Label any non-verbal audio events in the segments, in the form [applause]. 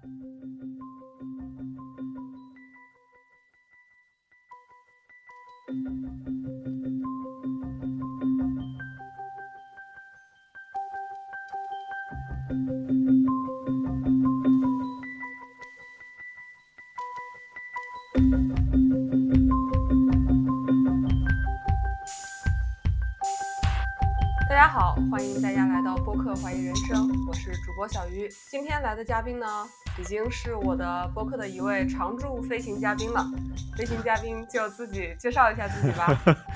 大家好，欢迎大家来到播客怀疑人生，我是主播小鱼。今天来的嘉宾呢，已经是我的播客的一位常驻飞行嘉宾了。飞行嘉宾就自己介绍一下自己吧。[laughs]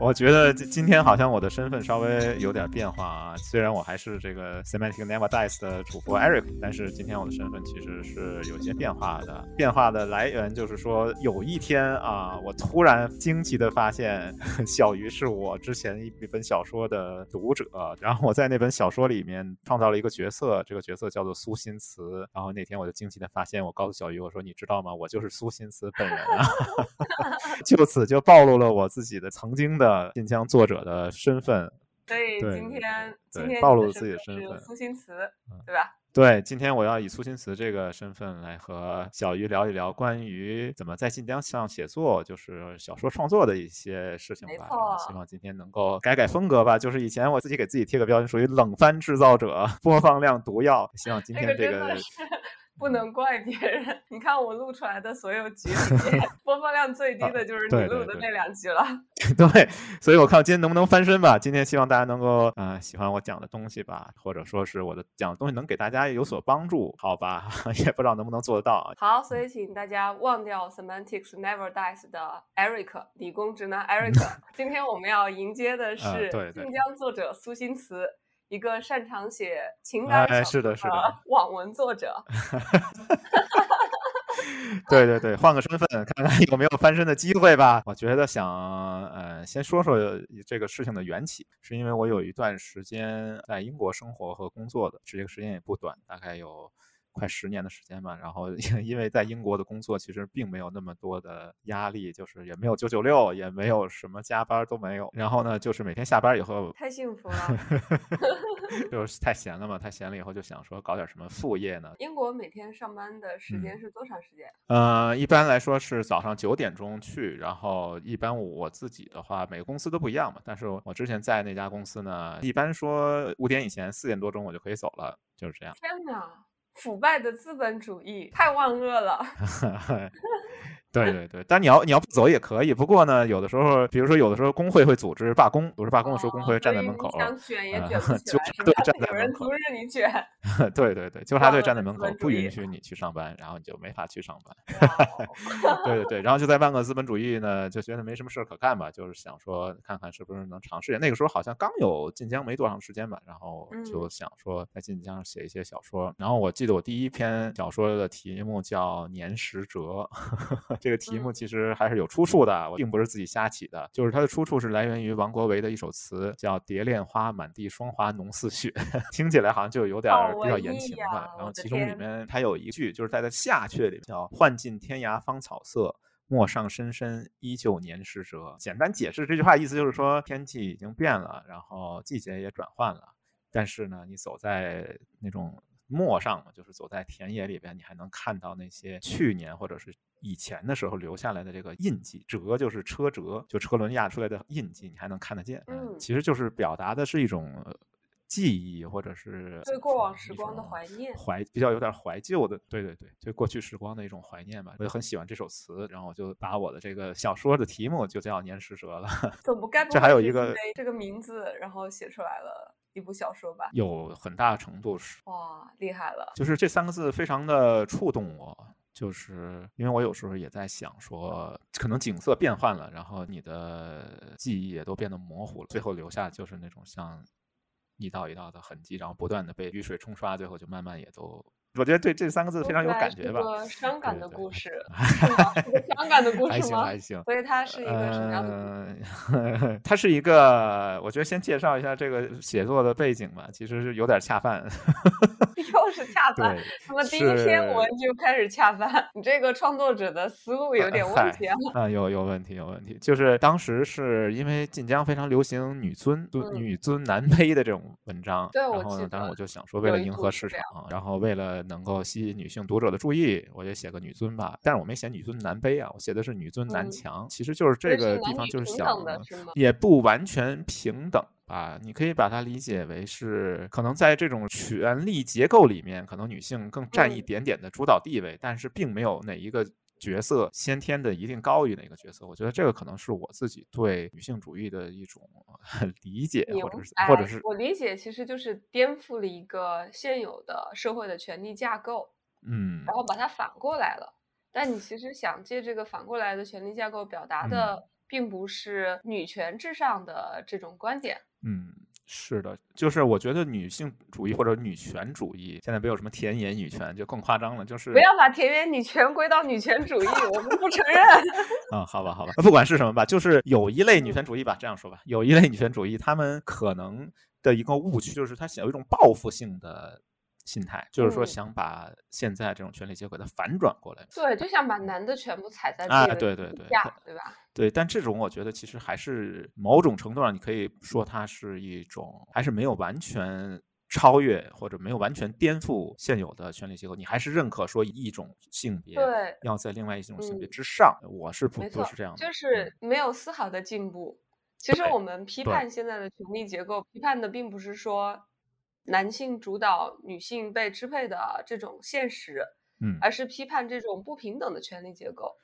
我觉得今天好像我的身份稍微有点变化啊，虽然我还是这个 Semantic Never Dies 的主播 Eric，但是今天我的身份其实是有些变化的。变化的来源就是说，有一天啊，我突然惊奇的发现，[laughs] 小鱼是我之前一本小说的读者，然后我在那本小说里面创造了一个角色，这个角色叫做苏新慈。然后那天我就惊奇的发现，我告诉小鱼，我说你知道吗？我就是苏新慈本人啊，[laughs] 就此就暴露了我自己的曾经的。晋江作者的身份，所以今天今天暴露自己的身份，苏新词，对吧？对，今天我要以苏新词这个身份来和小鱼聊一聊关于怎么在晋江上写作，就是小说创作的一些事情吧。希望今天能够改改风格吧。就是以前我自己给自己贴个标签，属于冷番制造者，[laughs] 播放量毒药。希望今天这个。不能怪别人，[laughs] 你看我录出来的所有集里面，[laughs] 播放量最低的就是你录的那两集了。[laughs] 对，所以我看我今天能不能翻身吧。今天希望大家能够啊喜欢我讲的东西吧，或者说是我的讲的东西能给大家有所帮助，好吧？也不知道能不能做得到。好，所以请大家忘掉 Semantics Never Dies 的 Eric 理工直男 Eric。今天我们要迎接的是晋江作者苏新慈。一个擅长写情感小说的 [laughs] 网文作者，[laughs] 对对对，换个身份看看有没有翻身的机会吧。我觉得想呃，先说说这个事情的缘起，是因为我有一段时间在英国生活和工作的，这个时间也不短，大概有。快十年的时间吧，然后 [laughs] 因为在英国的工作其实并没有那么多的压力，就是也没有九九六，也没有什么加班都没有。然后呢，就是每天下班以后太幸福了，[laughs] 就是太闲了嘛，太闲了以后就想说搞点什么副业呢。英国每天上班的时间是多长时间？呃，一般来说是早上九点钟去，然后一般我自己的话，每个公司都不一样嘛。但是我之前在那家公司呢，一般说五点以前，四点多钟我就可以走了，就是这样。天哪！腐败的资本主义太万恶了。[laughs] 对对对，但你要你要不走也可以。不过呢，有的时候，比如说有的时候工会会组织罢工，组织罢工的时候，工会站在门口，想卷也卷不起来，对，站在门口，有人阻止你卷。[laughs] 对对对，纠察队站在门口，不允许你去上班，然后你就没法去上班。[laughs] 对对对，然后就在万恶资本主义呢，就觉得没什么事儿可干吧，就是想说看看是不是能尝试。那个时候好像刚有晋江没多长时间吧，然后就想说在晋江写一些小说。然后我记得我第一篇小说的题目叫《年时折》。[laughs] 这个题目其实还是有出处的，我并不是自己瞎起的，就是它的出处是来源于王国维的一首词，叫《蝶恋花，满地霜华浓似雪》，听起来好像就有点比较言情吧。然后其中里面它有一句，就是在它下阙里叫“换尽天涯芳草色，陌上深深依旧年时折”。简单解释这句话意思就是说，天气已经变了，然后季节也转换了，但是呢，你走在那种。陌上嘛，就是走在田野里边，你还能看到那些去年或者是以前的时候留下来的这个印记。辙就是车辙，就车轮压出来的印记，你还能看得见。嗯，其实就是表达的是一种记忆，或者是对过往时光的怀念，怀比较有点怀旧的。对对对，对过去时光的一种怀念吧。我就很喜欢这首词，然后我就把我的这个小说的题目就叫《年时折》了。怎么该？这还有一个这个名字，然后写出来了。一部小说吧，有很大程度是哇，厉害了！就是这三个字非常的触动我，就是因为我有时候也在想说，可能景色变换了，然后你的记忆也都变得模糊了，最后留下就是那种像一道一道的痕迹，然后不断的被雨水冲刷，最后就慢慢也都。我觉得对这三个字非常有感觉吧。[laughs] 伤感的故 [laughs] 事，伤感的故事吗？还行还行。所以它是一个什么样的？[laughs] 它是一个，我觉得先介绍一下这个写作的背景吧。其实是有点恰饭。又是恰饭，那么第一篇文就开始恰饭，你这个创作者的思路有点问题啊。啊，有有问题，有问题。就是当时是因为晋江非常流行女尊、女尊男卑的这种文章，对，然后呢，当时我就想说，为了迎合市场，然后为了能够吸引女性读者的注意，我就写个女尊吧。但是我没写女尊男卑啊，我写的是女尊男强。其实就是这个地方就是想，也不完全平等。啊，你可以把它理解为是可能在这种权力结构里面，可能女性更占一点点的主导地位，但是并没有哪一个角色先天的一定高于哪个角色。我觉得这个可能是我自己对女性主义的一种 [laughs] 理解，或者是或者是我理解，其实就是颠覆了一个现有的社会的权力架构，嗯，然后把它反过来了。但你其实想借这个反过来的权力架构表达的，并不是女权至上的这种观点。嗯，是的，就是我觉得女性主义或者女权主义，现在没有什么田园女权，就更夸张了。就是不要把田园女权归到女权主义，我们不承认。嗯，好吧，好吧，不管是什么吧，就是有一类女权主义吧，这样说吧，有一类女权主义，他们可能的一个误区就是他想有一种报复性的。心态就是说，想把现在这种权力结构的反转过来。对，就想把男的全部踩在啊，对对对，对吧？对，但这种我觉得其实还是某种程度上，你可以说它是一种，还是没有完全超越或者没有完全颠覆现有的权力结构。你还是认可说一种性别对要在另外一种性别之上。我是不不是这样的，就是没有丝毫的进步。其实我们批判现在的权力结构，批判的并不是说。男性主导、女性被支配的这种现实，嗯，而是批判这种不平等的权力结构，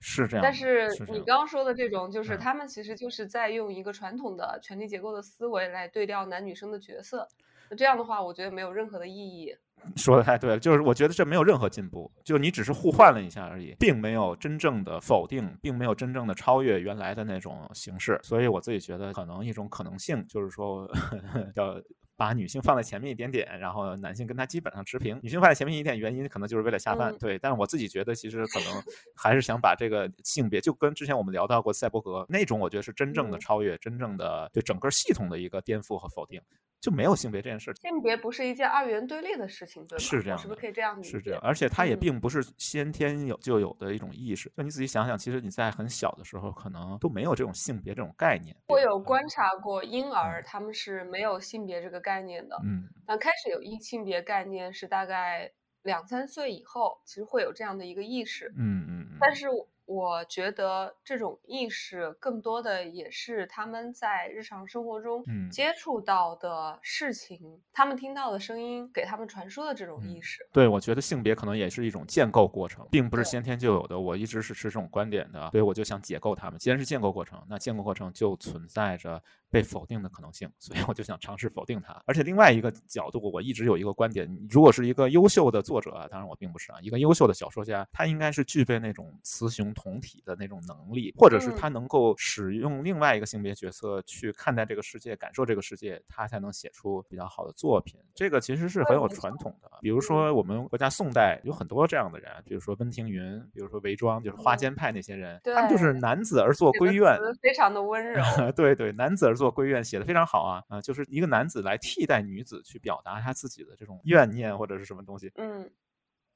是这样。但是你刚刚说的这种，就是他们其实就是在用一个传统的权力结构的思维来对调男女生的角色。那这样的话，我觉得没有任何的意义。[laughs] 说的太对了，就是我觉得这没有任何进步，就你只是互换了一下而已，并没有真正的否定，并没有真正的超越原来的那种形式。所以我自己觉得，可能一种可能性就是说，[laughs] 要。把女性放在前面一点点，然后男性跟她基本上持平。女性放在前面一点，原因可能就是为了下饭。对，但是我自己觉得，其实可能 [laughs] 还是想把这个性别，就跟之前我们聊到过赛博格那种，我觉得是真正的超越，真正的对整个系统的一个颠覆和否定。就没有性别这件事，性别不是一件二元对立的事情，对吗？是这样，是不是可以这样理解？是这样，而且它也并不是先天有就有的一种意识。就你仔细想想，其实你在很小的时候，可能都没有这种性别这种概念。我有观察过婴儿，他们是没有性别这个概念的。嗯，但开始有性性别概念是大概两三岁以后，其实会有这样的一个意识。嗯嗯嗯。但是。我觉得这种意识更多的也是他们在日常生活中接触到的事情，他们听到的声音给他们传输的这种意识。对，我觉得性别可能也是一种建构过程，并不是先天就有的。我一直是持这种观点的，所以我就想解构他们。既然是建构过程，那建构过程就存在着。被否定的可能性，所以我就想尝试否定它。而且另外一个角度，我一直有一个观点：如果是一个优秀的作者啊，当然我并不是啊，一个优秀的小说家，他应该是具备那种雌雄同体的那种能力，或者是他能够使用另外一个性别角色去看待这个世界、感受这个世界，他才能写出比较好的作品。这个其实是很有传统的。比如说我们国家宋代有很多这样的人，比如说温庭筠，比如说韦庄，就是花间派那些人，他们就是男子而作闺怨，非常的温柔。对对，男子而。[laughs] 作闺怨写的非常好啊啊，就是一个男子来替代女子去表达他自己的这种怨念或者是什么东西，嗯。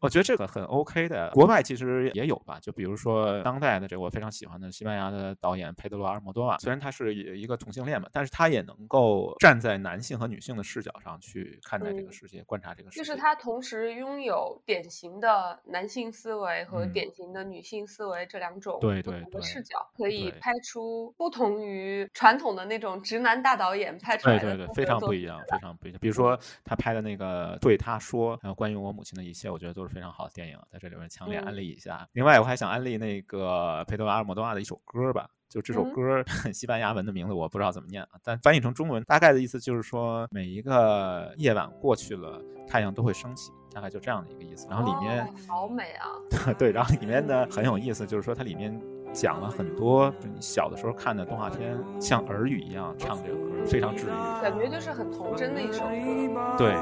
我觉得这个很 OK 的，国外其实也有吧。就比如说当代的这我非常喜欢的西班牙的导演佩德罗·阿尔莫多瓦，虽然他是一个同性恋嘛，但是他也能够站在男性和女性的视角上去看待这个世界，观察这个世界。就是他同时拥有典型的男性思维和典型的女性思维这两种对对的视角，可以拍出不同于传统的那种直男大导演拍出来的。对对对，非常不一样，非常不一样。比如说他拍的那个对他说，还有关于我母亲的一切，我觉得都是。非常好的电影，在这里面强烈安利一下。另外，我还想安利那个佩德罗阿尔莫多瓦的一首歌吧，就这首歌，西班牙文的名字我不知道怎么念啊，但翻译成中文，大概的意思就是说，每一个夜晚过去了，太阳都会升起，大概就这样的一个意思。然后里面好美啊，[laughs] 对，然后里面呢很有意思，就是说它里面讲了很多就你小的时候看的动画片，像耳语一样唱这个歌，非常治愈，感觉就是很童真的一首歌，对，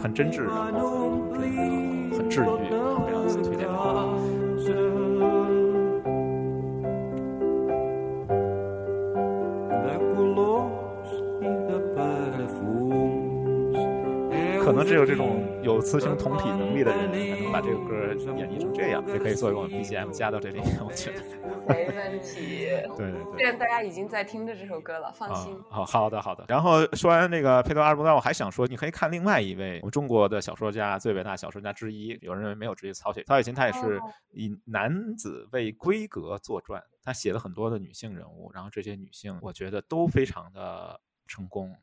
很真挚，然后很真，然后。很治愈，非常推荐。可能只有这种。有雌雄同体能力的人才能把这个歌演绎成这样，也可以作为我们 BGM 加到这里，我觉得 [laughs] 没问题。对对对，既然大家已经在听着这首歌了，放心。好好的好的。然后说完这个佩德阿尔伯丹，我还想说，你可以看另外一位我们中国的小说家，最伟大小说家之一，有人认为没有之一，曹雪曹雪芹，他也是以男子为规格作传，他写了很多的女性人物，然后这些女性我觉得都非常的成功。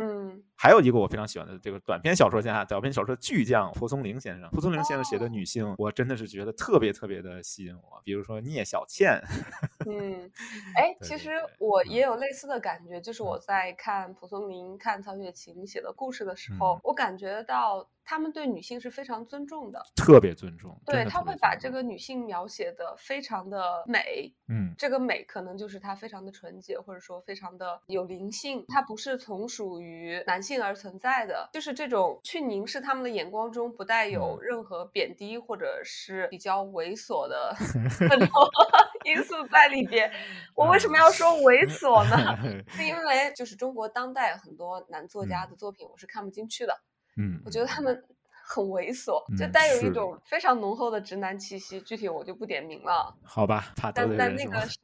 嗯，还有一个我非常喜欢的这个短篇小说家，短篇小说巨匠蒲松龄先生。蒲松龄先生写的女性，我真的是觉得特别特别的吸引我。比如说聂小倩。[laughs] 嗯，哎，其实我也有类似的感觉，就是我在看蒲松龄、看曹雪芹写的故事的时候，我感觉到。他们对女性是非常尊重的，特别尊重。对他会把这个女性描写的非常的美，嗯，这个美可能就是她非常的纯洁，或者说非常的有灵性。她不是从属于男性而存在的，就是这种去凝视他们的眼光中不带有任何贬低或者是比较猥琐的很 [laughs] 多 [laughs] 因素在里边。[laughs] 我为什么要说猥琐呢？[laughs] 是因为就是中国当代很多男作家的作品，我是看不进去的。嗯，我觉得他们很猥琐，就带有一种非常浓厚的直男气息。具体我就不点名了，好吧？但但那个是，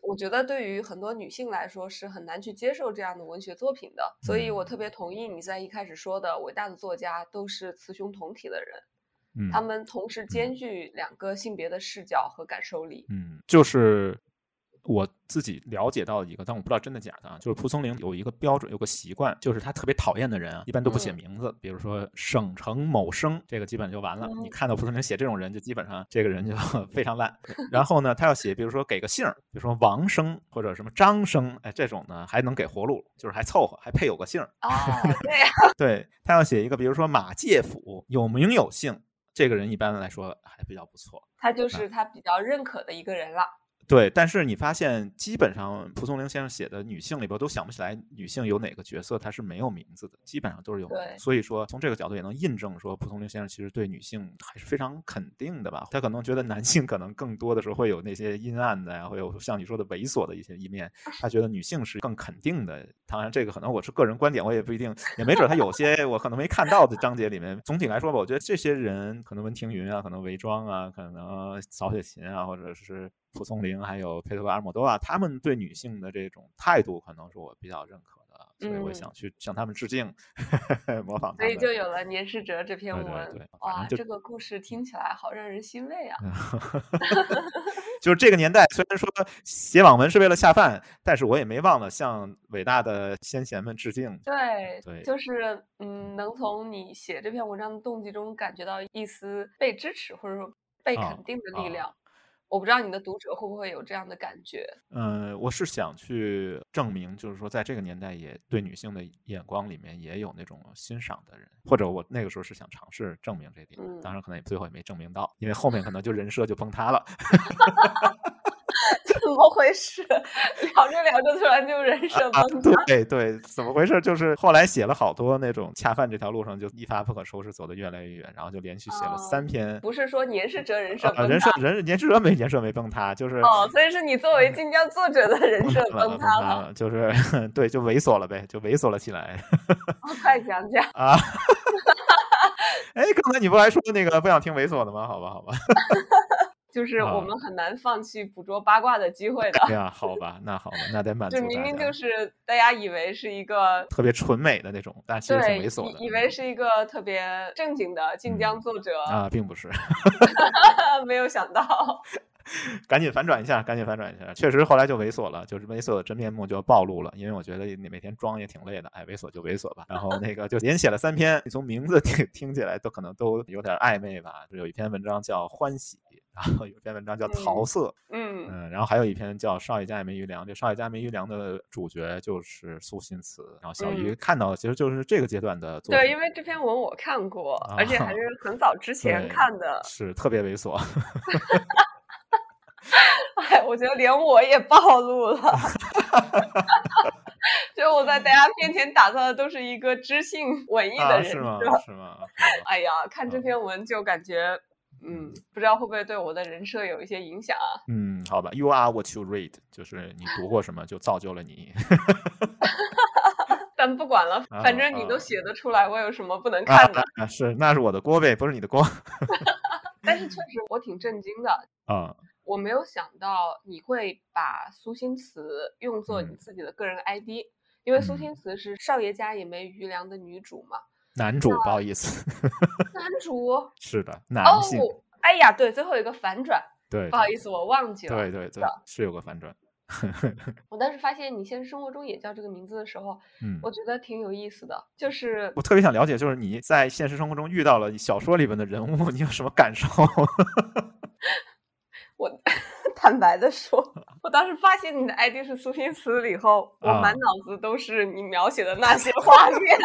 我觉得对于很多女性来说是很难去接受这样的文学作品的。所以我特别同意你在一开始说的，伟大的作家都是雌雄同体的人，他们同时兼具两个性别的视角和感受力。嗯，就是。我自己了解到一个，但我不知道真的假的啊。就是蒲松龄有一个标准，有个习惯，就是他特别讨厌的人啊，一般都不写名字。比如说省城某生，这个基本就完了。你看到蒲松龄写这种人，就基本上这个人就 [laughs] 非常烂。然后呢，他要写，比如说给个姓，比如说王生或者什么张生，哎，这种呢还能给活路，就是还凑合，还配有个姓。哦，对呀。[laughs] 对他要写一个，比如说马介甫，有名有姓，这个人一般来说还比较不错。他就是他比较认可的一个人了。对，但是你发现，基本上蒲松龄先生写的女性里边都想不起来女性有哪个角色她是没有名字的，基本上都是有。所以说从这个角度也能印证说，蒲松龄先生其实对女性还是非常肯定的吧？他可能觉得男性可能更多的时候会有那些阴暗的呀，会有像你说的猥琐的一些一面，[laughs] 他觉得女性是更肯定的。当然，这个可能我是个人观点，我也不一定，也没准他有些我可能没看到的章节里面。总体来说吧，我觉得这些人可能文庭筠啊，可能韦庄啊，可能曹雪芹啊，或者是。蒲松龄还有佩特罗·阿尔莫多瓦，他们对女性的这种态度，可能是我比较认可的，所以我想去向他们致敬，[laughs] 模仿。所以就有了《年世哲》这篇文。对，哇，这个故事听起来好让人欣慰啊！[laughs] 就是这个年代，虽然说写网文是为了下饭，但是我也没忘了向伟大的先贤们致敬。对，对，就是嗯，能从你写这篇文章的动机中感觉到一丝被支持或者说被肯定的力量。我不知道你的读者会不会有这样的感觉？嗯，我是想去证明，就是说，在这个年代，也对女性的眼光里面也有那种欣赏的人，或者我那个时候是想尝试证明这点，当然可能也最后也没证明到，因为后面可能就人设就崩塌了。[laughs] 怎么回事？[laughs] 聊着聊着，突然就人设崩塌。对对，怎么回事？就是后来写了好多那种恰饭这条路上就一发不可收拾，走得越来越远，然后就连续写了三篇。不是说年世哲人设崩塌，人设人年世哲没年设没崩塌，就是哦，所以是你作为晋江作者的人设崩塌了，就是 [laughs] 对，就猥琐了呗，就猥琐了起来。快讲讲啊！[laughs] 哎，刚才你不还说那个不想听猥琐的吗？好吧，好吧。就是我们很难放弃捕捉八卦的机会的。对呀，好吧，那好吧，那得满足。就明明就是大家以为是一个特别纯美的那种，但其实挺猥琐的。以为是一个特别正经的晋江作者啊，并不是。[laughs] 没有想到，[laughs] 赶紧反转一下，赶紧反转一下。确实后来就猥琐了，就是猥琐的真面目就暴露了。因为我觉得你每天装也挺累的，哎，猥琐就猥琐吧。然后那个就连写了三篇，你从名字听 [laughs] 听起来都可能都有点暧昧吧。有一篇文章叫《欢喜》。然后有一篇文章叫《桃色》，嗯嗯，然后还有一篇叫《少爷家也没余粮》。这《少爷家没余粮》的主角就是苏心慈。然后小鱼看到的其实就是这个阶段的作对，因为这篇文我看过，而且还是很早之前看的，是特别猥琐。[laughs] [laughs] 哎，我觉得连我也暴露了，[laughs] 就我在大家面前打造的都是一个知性文艺的人是吗？是吗？[laughs] 哎呀，看这篇文就感觉。嗯，不知道会不会对我的人设有一些影响啊？嗯，好吧，You are what you read，就是你读过什么就造就了你。但不管了，反正你都写得出来，我有什么不能看的？啊，是，那是我的锅呗，不是你的锅。但是确实我挺震惊的啊，我没有想到你会把苏星驰用作你自己的个人 ID，因为苏星驰是少爷家也没余粮的女主嘛。男主，不好意思。[laughs] 男主是的，男性。哎呀，对，最后有个反转。对，不好意思，我忘记了。对对对，是有个反转。我当时 [laughs] 发现你现实生活中也叫这个名字的时候，嗯，我觉得挺有意思的。就是我特别想了解，就是你在现实生活中遇到了小说里面的人物，你有什么感受？[laughs] 我坦白的说，我当时发现你的 ID 是苏新词了以后，我满脑子都是你描写的那些画面。[laughs]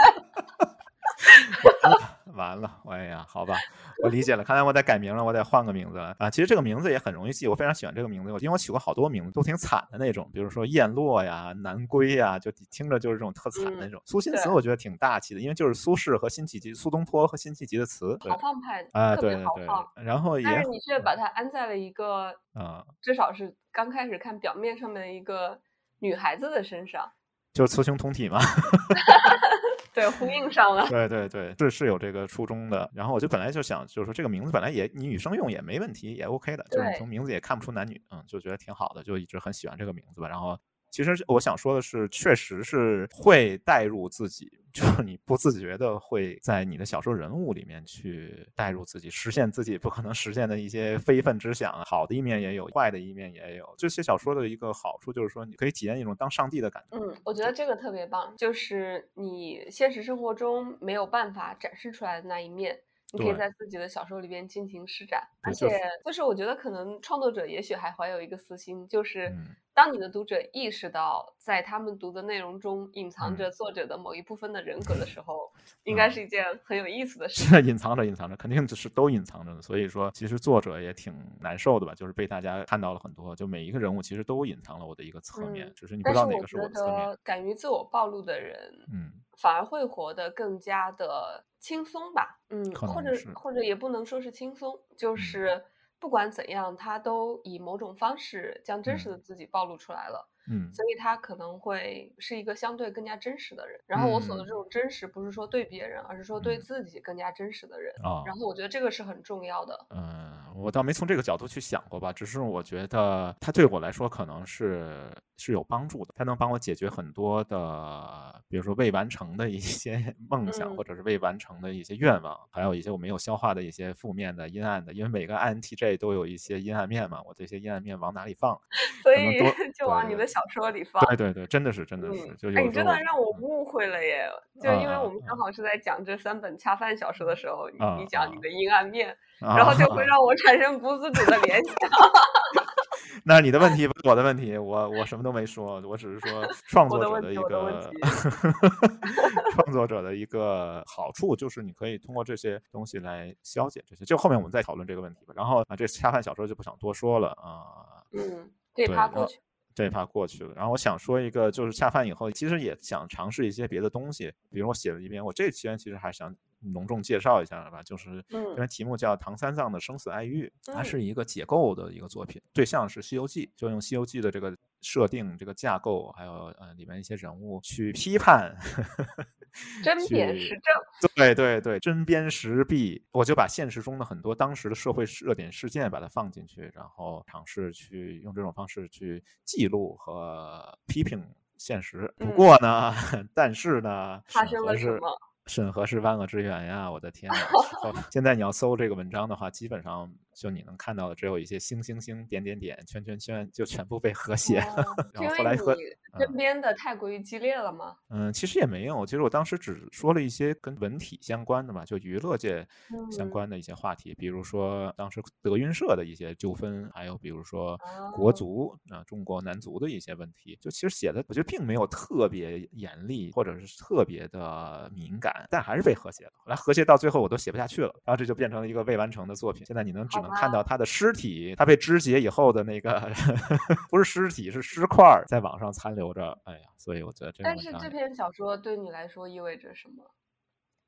[laughs] 完了，哎呀，好吧，我理解了。看来我得改名了，我得换个名字了啊！其实这个名字也很容易记，我非常喜欢这个名字，因为我取过好多名字，都挺惨的那种，比如说燕落呀、南归呀，就听着就是这种特惨的那种。苏辛词我觉得挺大气的，因为就是苏轼和辛弃疾、苏东坡和辛弃疾的词，豪放派的啊，对对对。然后也，但是你却把它安在了一个啊，至少是刚开始看表面上面的一个女孩子的身上。就是雌雄同体嘛，[laughs] 对，呼应上了。对对对，是是有这个初衷的。然后我就本来就想，就是说这个名字本来也你女生用也没问题，也 OK 的，就是从名字也看不出男女，嗯，就觉得挺好的，就一直很喜欢这个名字吧。然后。其实我想说的是，确实是会带入自己，就是你不自觉的会在你的小说人物里面去带入自己，实现自己不可能实现的一些非分之想。好的一面也有，坏的一面也有。就写小说的一个好处就是说，你可以体验一种当上帝的感觉。嗯，我觉得这个特别棒，就是你现实生活中没有办法展示出来的那一面。你可以在自己的小说里边尽情施展，而且就是我觉得可能创作者也许还怀有一个私心，就是当你的读者意识到在他们读的内容中隐藏着作者的某一部分的人格的时候，[laughs] 应该是一件很有意思的事。是隐藏着，隐藏着，肯定就是都隐藏着的。所以说，其实作者也挺难受的吧？就是被大家看到了很多，就每一个人物其实都隐藏了我的一个侧面，只是你不知道哪个是我的侧面。敢于自我暴露的人，嗯，反而会活得更加的。轻松吧，嗯，或者或者也不能说是轻松，就是不管怎样，他都以某种方式将真实的自己暴露出来了。嗯，所以他可能会是一个相对更加真实的人。然后我所的这种真实，不是说对别人，而是说对自己更加真实的人。啊，然后我觉得这个是很重要的。嗯，我倒没从这个角度去想过吧，只是我觉得它对我来说可能是是有帮助的，它能帮我解决很多的，比如说未完成的一些 [laughs] 梦想，或者是未完成的一些愿望，还有一些我没有消化的一些负面的、阴暗的。因为每个 INTJ 都有一些阴暗面嘛，我这些阴暗面往哪里放？[laughs] 所以 [laughs] 就往你的。小说里放，对对对，真的是真的是，就哎，你真的让我误会了耶！就因为我们刚好是在讲这三本恰饭小说的时候，你讲你的阴暗面，然后就会让我产生不自主的联想。[laughs] 那你的问题不是我的问题，我我什么都没说，我只是说 [laughs] 创作者的一个创作者的一个好处，就是你可以通过这些东西来消解这些。就后面我们再讨论这个问题吧。然后啊，这恰饭小说就不想多说了啊。嗯，这趴过去。这一趴过去了，然后我想说一个，就是恰饭以后，其实也想尝试一些别的东西，比如我写了一篇，我这期间其实还想隆重介绍一下吧，就是这篇题目叫《唐三藏的生死爱欲》，它是一个解构的一个作品，对象是《西游记》，就用《西游记》的这个。设定这个架构，还有呃里面一些人物去批判，[laughs] 针砭时政，对对对，针砭时弊，我就把现实中的很多当时的社会热点事件把它放进去，然后尝试去用这种方式去记录和批评现实。不过呢，[laughs] 但是呢，发生了什么？审核是万恶之源呀！我的天呐！[laughs] 现在你要搜这个文章的话，基本上就你能看到的只有一些星星星、点点点、圈圈圈，就全部被和谐。[laughs] 然后后来和身边的太过于激烈了吗？嗯，其实也没有。其实我当时只说了一些跟文体相关的嘛，就娱乐界相关的一些话题，比如说当时德云社的一些纠纷，还有比如说国足啊，中国男足的一些问题。就其实写的，我觉得并没有特别严厉，或者是特别的敏感。但还是被和谐了。后来和谐到最后，我都写不下去了，然后这就变成了一个未完成的作品。现在你能只能看到他的尸体，他被肢解以后的那个，[laughs] 不是尸体，是尸块，在网上残留着。哎呀，所以我觉得这。但是这篇小说对你来说意味着什么？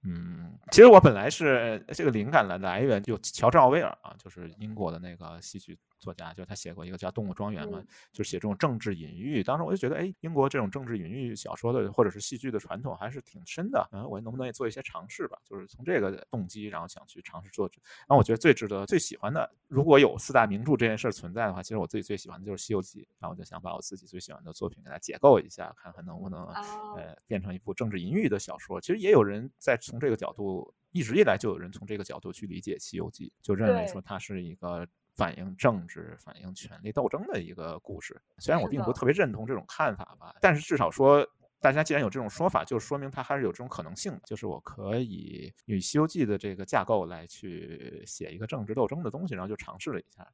嗯，其实我本来是这个灵感的来源就乔治奥威尔啊，就是英国的那个戏剧作家，就他写过一个叫《动物庄园》嘛，嗯就写这种政治隐喻。当时我就觉得，哎，英国这种政治隐喻小说的或者是戏剧的传统还是挺深的。嗯，我能不能也做一些尝试吧？就是从这个动机，然后想去尝试做。然后我觉得最值得、最喜欢的，如果有四大名著这件事儿存在的话，其实我自己最喜欢的就是《西游记》。然后我就想把我自己最喜欢的作品给它解构一下，看看能不能哦呃变成一部政治隐喻的小说。其实也有人在从这个角度，一直以来就有人从这个角度去理解《西游记》，就认为说它是一个。反映政治、反映权力斗争的一个故事，虽然我并不特别认同这种看法吧，但是至少说，大家既然有这种说法，就说明它还是有这种可能性的，就是我可以以《西游记》的这个架构来去写一个政治斗争的东西，然后就尝试了一下。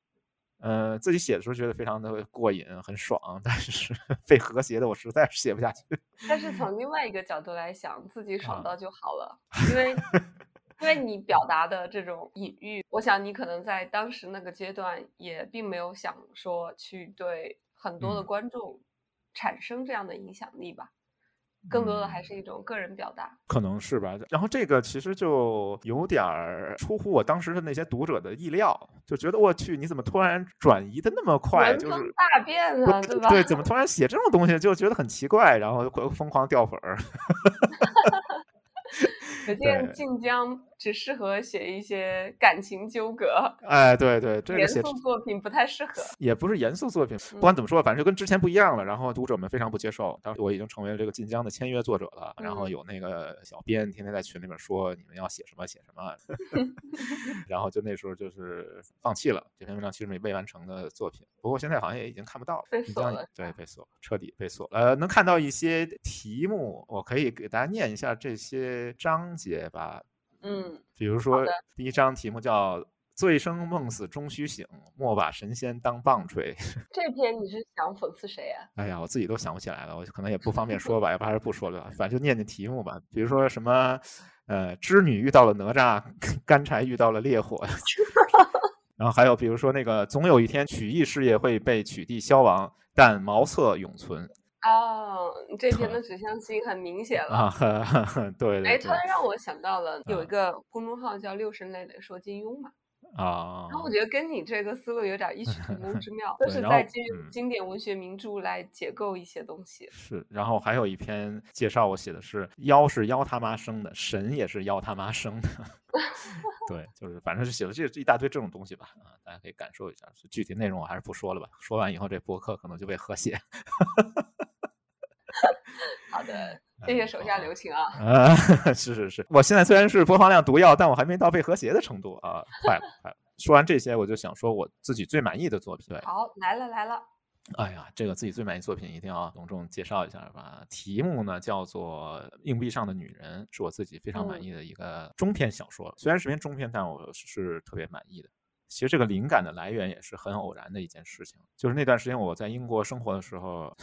呃，自己写的时候觉得非常的过瘾，很爽，但是 [laughs] 被和谐的我实在是写不下去。但是从另外一个角度来想，自己爽啊到就好了，因为因为你表达的这种隐喻，我想你可能在当时那个阶段也并没有想说去对很多的嗯观众产生这样的影响力吧，更多的还嗯是一种个人表达。可能是吧。然后这个其实就有点儿出乎我当时的那些读者的意料，就觉得我去，你怎么突然转移的那么快？就是大变不啊，对吧？对，怎么突然写这种东西，就觉得很奇怪，然后会疯狂掉粉儿。[laughs] 可见晋江只适合写一些感情纠葛，[laughs] 哎，对对，这个严肃作品不太适合。也不是严肃作品，不嗯管怎么说，反正就跟之前不一样了。然后读者们非常不接受，当时我已经成为了这个晋江的签约作者了。然后嗯有那个小编天天在群里面说你们要写什么写什么，[laughs] 然后就那时候就是放弃了这篇文章，其实没未完成的作品。不过现在好像也已经看不到了，被晋江也锁了对被锁，彻底被锁了。呃，能看到一些题目，我可以给大家念一下这些章节吧。嗯，比如说第一章题目叫“醉生梦死终须醒，莫把神仙当棒槌”。[laughs] 这篇你是想讽刺谁啊？哎呀，我自己都想不起来了，我可能也不方便说吧，[laughs] 要不还是不说了吧，反正就念念题目吧。比如说什么，呃，织女遇到了哪吒，[laughs] 干柴遇到了烈火。然后还有比如说那个，总有一天曲艺事业会被曲地消亡，但茅厕永存哦，这篇的指向性很明显了。啊，呵呵呵对对哎，突然让我想到了有一啊个公众号叫“六神磊磊说金庸”嘛，啊然后我觉得跟你这个思路有点异曲同工之 [laughs] 妙，都是在基于嗯经典文学名著来解构一些东西。是，然后还有一篇介绍，我写的是妖是妖他妈生的，神也是妖他妈生的。[laughs] 对，就是反正是写了这一大堆这种东西吧，啊，大家可以感受一下。具体内容我还是不说了吧，说完以后这博客可能就被和谐。[laughs] 好的，谢谢手下留情啊。啊，[laughs] 是是是，我现在虽然是播放量毒药，但我还没到被和谐的程度啊，快了快了。说完这些，我就想说我自己最满意的作品。对，好，来了来了，哎呀，这个自己最满意作品一定要隆重介绍一下吧。题目呢叫做《硬币上的女人》，是我自己非常满嗯意的一个中篇小说。虽然是篇中篇，但我是特别满意的。其实这个灵感的来源也是很偶然的一件事情，就是那段时间我在英国生活的时候。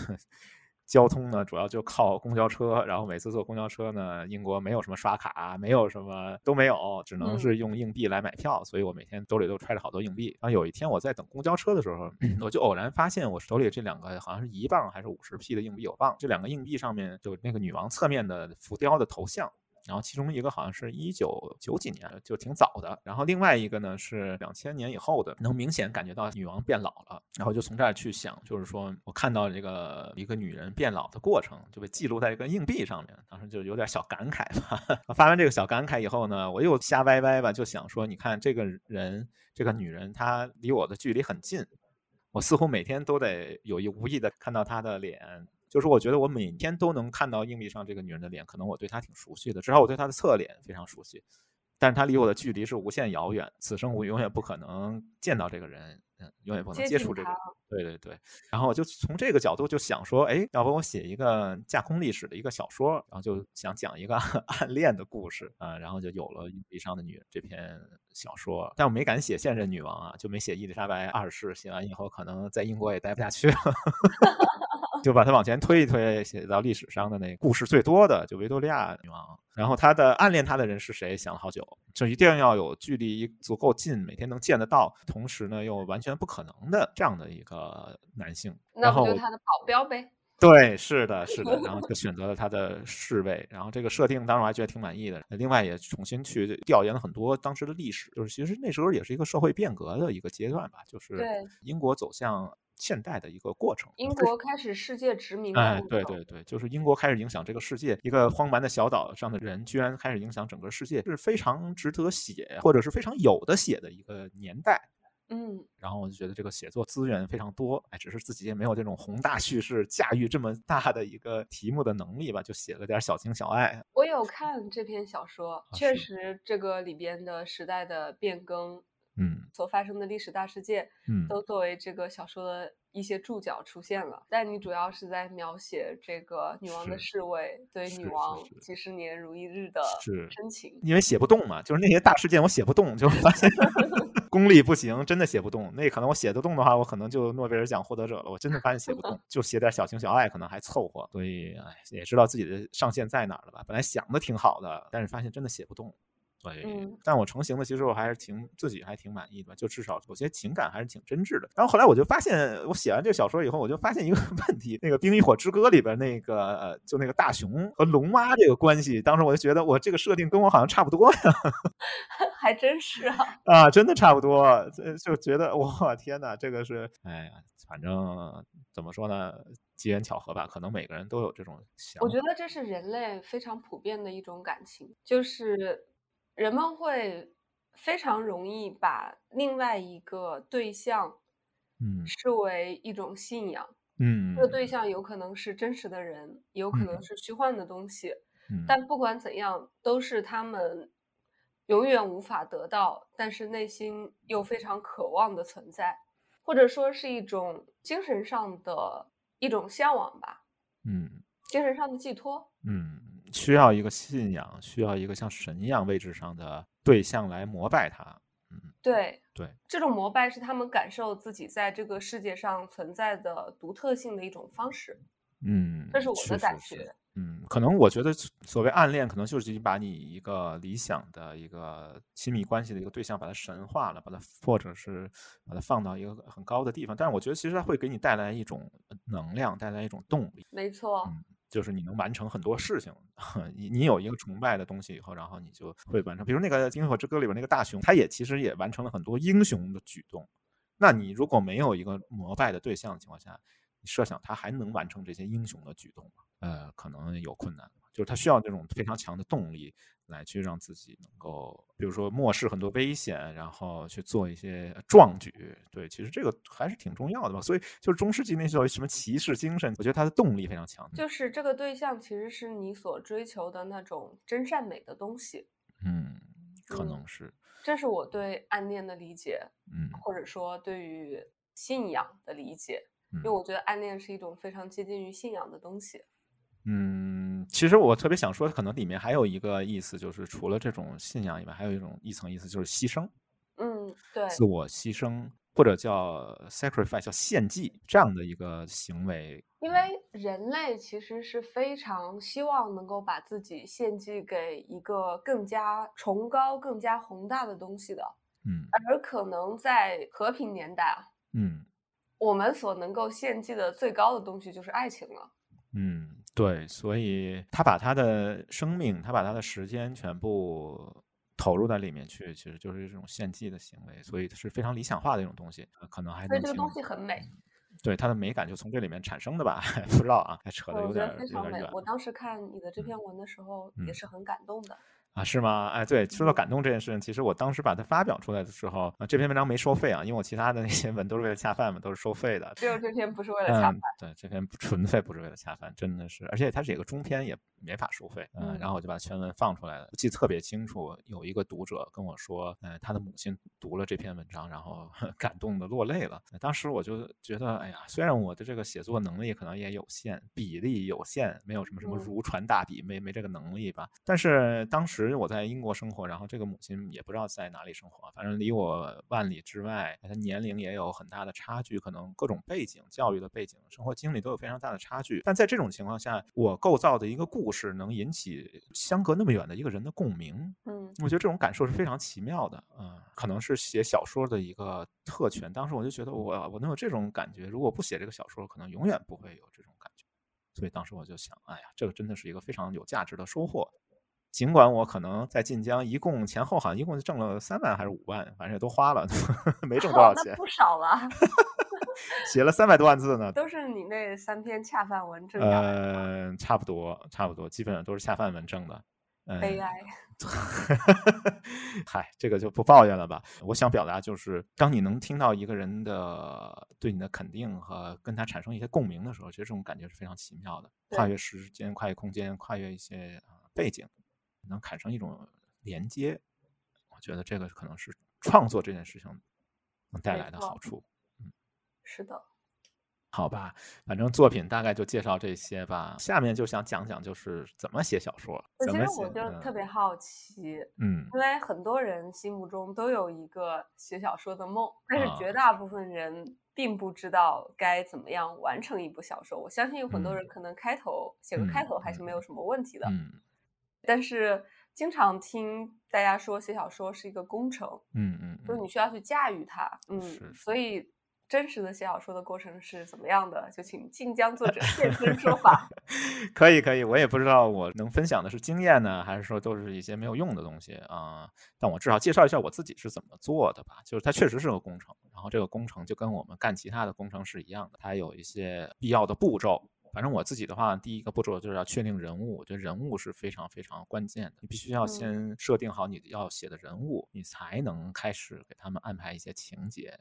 交通呢，主要就靠公交车，然后每次坐公交车呢，英国没有什么刷卡，没有什么都没有，只能嗯是用硬币来买票，所以我每天兜里都揣着好多硬币。然后有一天我在等公交车的时候，我就偶然发现我手里这两个好像是一磅还是五十 p 的硬币，我忘了，这两个硬币上面就那个女王侧面的浮雕的头像。然后其中一个好像是一九九几年，就挺早的。然后另外一个呢是两千年以后的，能明显感觉到女王变老了。然后就从这儿去想，就是说我看到这个一个女人变老的过程，就被记录在这个硬币上面。当时就有点小感慨吧。[laughs] 发完这个小感慨以后呢，我又瞎歪歪吧，就想说，你看这个人，这个女人，她离我的距离很近，我似乎每天都得有意无意的看到她的脸。就是我觉得我每天都能看到硬币上这个女人的脸，可能我对她挺熟悉的，至少我对她的侧脸非常熟悉，但是她离我的距离是无限遥远，此生我永远不可能见到这个人，嗯，永远不能接触这个人。对对对，然后我就从这个角度就想说，哎，要不我写一个架空历史的一个小说，然后就想讲一个 [laughs] 暗恋的故事啊、然后就有了《硬币上的女人》这篇小说。但我没敢写现任女王啊，就没写伊丽莎白二世，写完以后可能在英国也待不下去了。[laughs] 就把它往前推一推，写到历史上的那故事最多的就维多利亚女王。然后她的暗恋她的人是谁？想了好久，就一定要有距离足够近，每天能见得到，同时呢又完全不可能的这样的一个男性。那然后那不就他的保镖呗？对，是的，是的，然后就选择了他的侍卫，然后这个设定当时我还觉得挺满意的。另外也重新去调研了很多当时的历史，就是其实那时候也是一个社会变革的一个阶段吧，就是英国走向现代的一个过程。英国开始世界殖民。哎，对对对，就是英国开始影响这个世界，一个荒蛮的小岛上的人居然开始影响整个世界，是非常值得写，或者是非常有的写的一个年代。嗯，然后我就觉得这个写作资源非常多，哎，只是自己也没有这种宏大叙事驾驭这么大的一个题目的能力吧，就写了点小情小爱。我有看这篇小说，确实这个里边的时代的变更，嗯，所发生的历史大事件，嗯，都作为这个小说的一些注脚出现了。但你主要是在描写这个女王的侍卫对女王几十年如一日的深情，因为写不动嘛，就是那些大事件我写不动，就发现。[laughs] 功力不行，真的写不动。那可能我写得动的话，我可能就诺贝尔奖获得者了。我真的发现写不动，[laughs] 就写点小情小爱可能还凑合。所以，哎，也知道自己的上限在哪儿了吧？本来想的挺好的，但是发现真的写不动。对，但我成型的其实我还是挺自己还挺满意的，就至少有些情感还是挺真挚的。然后后来我就发现，我写完这个小说以后，我就发现一个 [laughs] 问题：那个《冰与火之歌》里边那个呃，就那个大熊和龙妈这个关系，当时我就觉得我这个设定跟我好像差不多呀。[laughs] 还真是啊！啊，真的差不多，就觉得我天哪，这个是哎呀，反正怎么说呢，机缘巧合吧，可能每个人都有这种想。我觉得这是人类非常普遍的一种感情，就是。人们会非常容易把另外一个对象，嗯，视为一种信仰，嗯，这个对象有可能是真实的人，有可能是虚幻的东西，但不管怎样，都是他们永远无法得到，但是内心又非常渴望的存在，或者说是一种精神上的一种向往吧，嗯，精神上的寄托，嗯。需要一个信仰，需要一个像神一样位置上的对象来膜拜他。嗯，对对，这种膜拜是他们感受自己在这个世界上存在的独特性的一种方式。嗯，这是我的感觉。嗯，可能我觉得所谓暗恋，可能就是把你一个理想的一个亲密关系的一个对象，把它神化了，把它或者是把它放到一个很高的地方。但是我觉得其实它会给你带来一种能量，带来一种动力。没错。就是你能完成很多事情，[laughs] 你你有一个崇拜的东西以后，然后你就会完成。比如那个《冰与火之歌》里边那个大熊，他也其实也完成了很多英雄的举动。那你如果没有一个膜拜的对象的情况下，你设想他还能完成这些英雄的举动吗？呃，可能有困难。就是他需要这种非常强的动力来去让自己能够，比如说漠视很多危险，然后去做一些壮举。对，其实这个还是挺重要的吧。所以就是中世纪那时候什么骑士精神，我觉得他的动力非常强。就是这个对象其实是你所追求的那种真善美的东西。嗯，可能是。这是我对暗恋的理解，嗯，或者说对于信仰的理解，因为我觉得暗恋是一种非常接近于信仰的东西。嗯，其实我特别想说，可能里面还有一个意思，就是除了这种信仰以外，还有一种一层意思，就是牺牲。嗯，对，自我牺牲或者叫 sacrifice，叫献祭这样的一个行为。因为人类其实是非常希望能够把自己献祭给一个更加崇高、更加宏大的东西的。嗯，而可能在和平年代啊，嗯，我们所能够献祭的最高的东西就是爱情了。嗯。对，所以他把他的生命，他把他的时间全部投入在里面去，其实就是这种献祭的行为，所以是非常理想化的一种东西，可能还。所以这个东西很美。对，它的美感就从这里面产生的吧？[laughs] 不知道啊，还扯得有点有点远。我当时看你的这篇文的时候，也是很感动的。啊，是吗？哎，对，说到感动这件事情，其实我当时把它发表出来的时候，啊，这篇文章没收费啊，因为我其他的那些文都是为了恰饭嘛，都是收费的。只有这篇不是为了恰饭。对，这篇纯粹不是为了恰饭，真的是，而且它是一个中篇，也没法收费。嗯，然后我就把全文放出来了，记得特别清楚。有一个读者跟我说，呃，他的母亲读了这篇文章，然后 [laughs] 感动的落泪了。当时我就觉得，哎呀，虽然我的这个写作能力可能也有限，比例有限，没有什么什么如传大笔，没没这个能力吧。但是当时我在英国。生活，然后这个母亲也不知道在哪里生活，反正离我万里之外，她年龄也有很大的差距，可能各种背景、教育的背景、生活经历都有非常大的差距。但在这种情况下，我构造的一个故事能引起相隔那么远的一个人的共鸣，嗯，我觉得这种感受是非常奇妙的，嗯，可能是写小说的一个特权。当时我就觉得，我我能有这种感觉，如果不写这个小说，可能永远不会有这种感觉。所以当时我就想，哎呀，这个真的是一个非常有价值的收获。尽管我可能在晋江一共前后好像一共就挣了三万还是五万，反正也都花了，[laughs] 没挣多少钱，不少了。[laughs] 写了三百多万字呢，都是你那三篇恰饭文挣的。呃，差不多，差不多，基本上都是恰饭文挣的。悲哀。[laughs] 嗨，这个就不抱怨了吧。我想表达就是，当你能听到一个人的对你的肯定和跟他产生一些共鸣的时候，其实这种感觉是非常奇妙的，跨越时间、跨越空间、跨越一些背景。能产生一种连接，我觉得这个可能是创作这件事情能带来的好处。嗯，是的。好吧，反正作品大概就介绍这些吧。下面就想讲讲，就是怎么写小说。其实我就特别好奇，嗯，因为很多人心目中都有一个写小说的梦，但是绝大部分人并不知道该怎么样完成一部小说。我相信有很多人可能开头写个开头还是没有什么问题的。嗯。但是经常听大家说写小说是一个工程，嗯嗯，就是你需要去驾驭它，嗯，所以真实的写小说的过程是怎么样的？就请晋江作者 [laughs] 现身说法。[laughs] 可以可以，我也不知道我能分享的是经验呢，还是说都是一些没有用的东西啊？但我至少介绍一下我自己是怎么做的吧。就是它确实是个工程，然后这个工程就跟我们干其他的工程是一样的，它有一些必要的步骤。反正我自己的话，第一个步骤就是要确定人物，我觉得人物是非常非常关键的。你必须要先设定好你要写的人物，你才能开始给他们安排一些情节。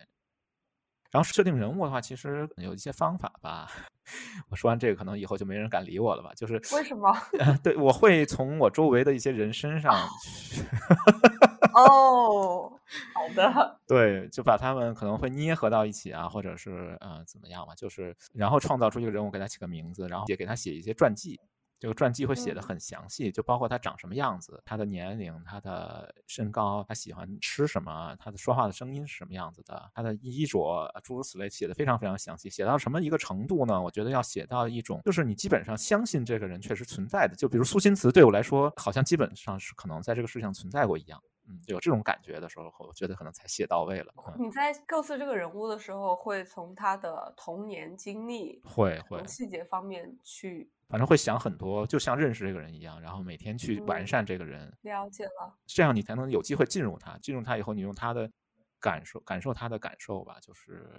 然后设定人物的话，其实有一些方法吧。[laughs] 我说完这个，可能以后就没人敢理我了吧？就是为什么？[laughs] 对，我会从我周围的一些人身上。[laughs] [laughs] 哦，好的。[laughs] 对，就把他们可能会捏合到一起啊，或者是呃怎么样嘛？就是然后创造出一个人物，给他起个名字，然后也给他写一些传记。这个传记会写的很详细，就包括他长什么样子，他的年龄，他的身高，他喜欢吃什么，他的说话的声音是什么样子的，他的衣着，诸如此类，写的非常非常详细。写到什么一个程度呢？我觉得要写到一种，就是你基本上相信这个人确实存在的。就比如苏新慈，对我来说，好像基本上是可能在这个世界上存在过一样。嗯，有这种感觉的时候，我觉得可能才写到位了。你在构思这个人物的时候，会从他的童年经历，会会细节方面去，反正会想很多，就像认识这个人一样，然后每天去完善这个人。了解了，这样你才能有机会进入他，进入他以后，你用他的感受感受他的感受吧，就是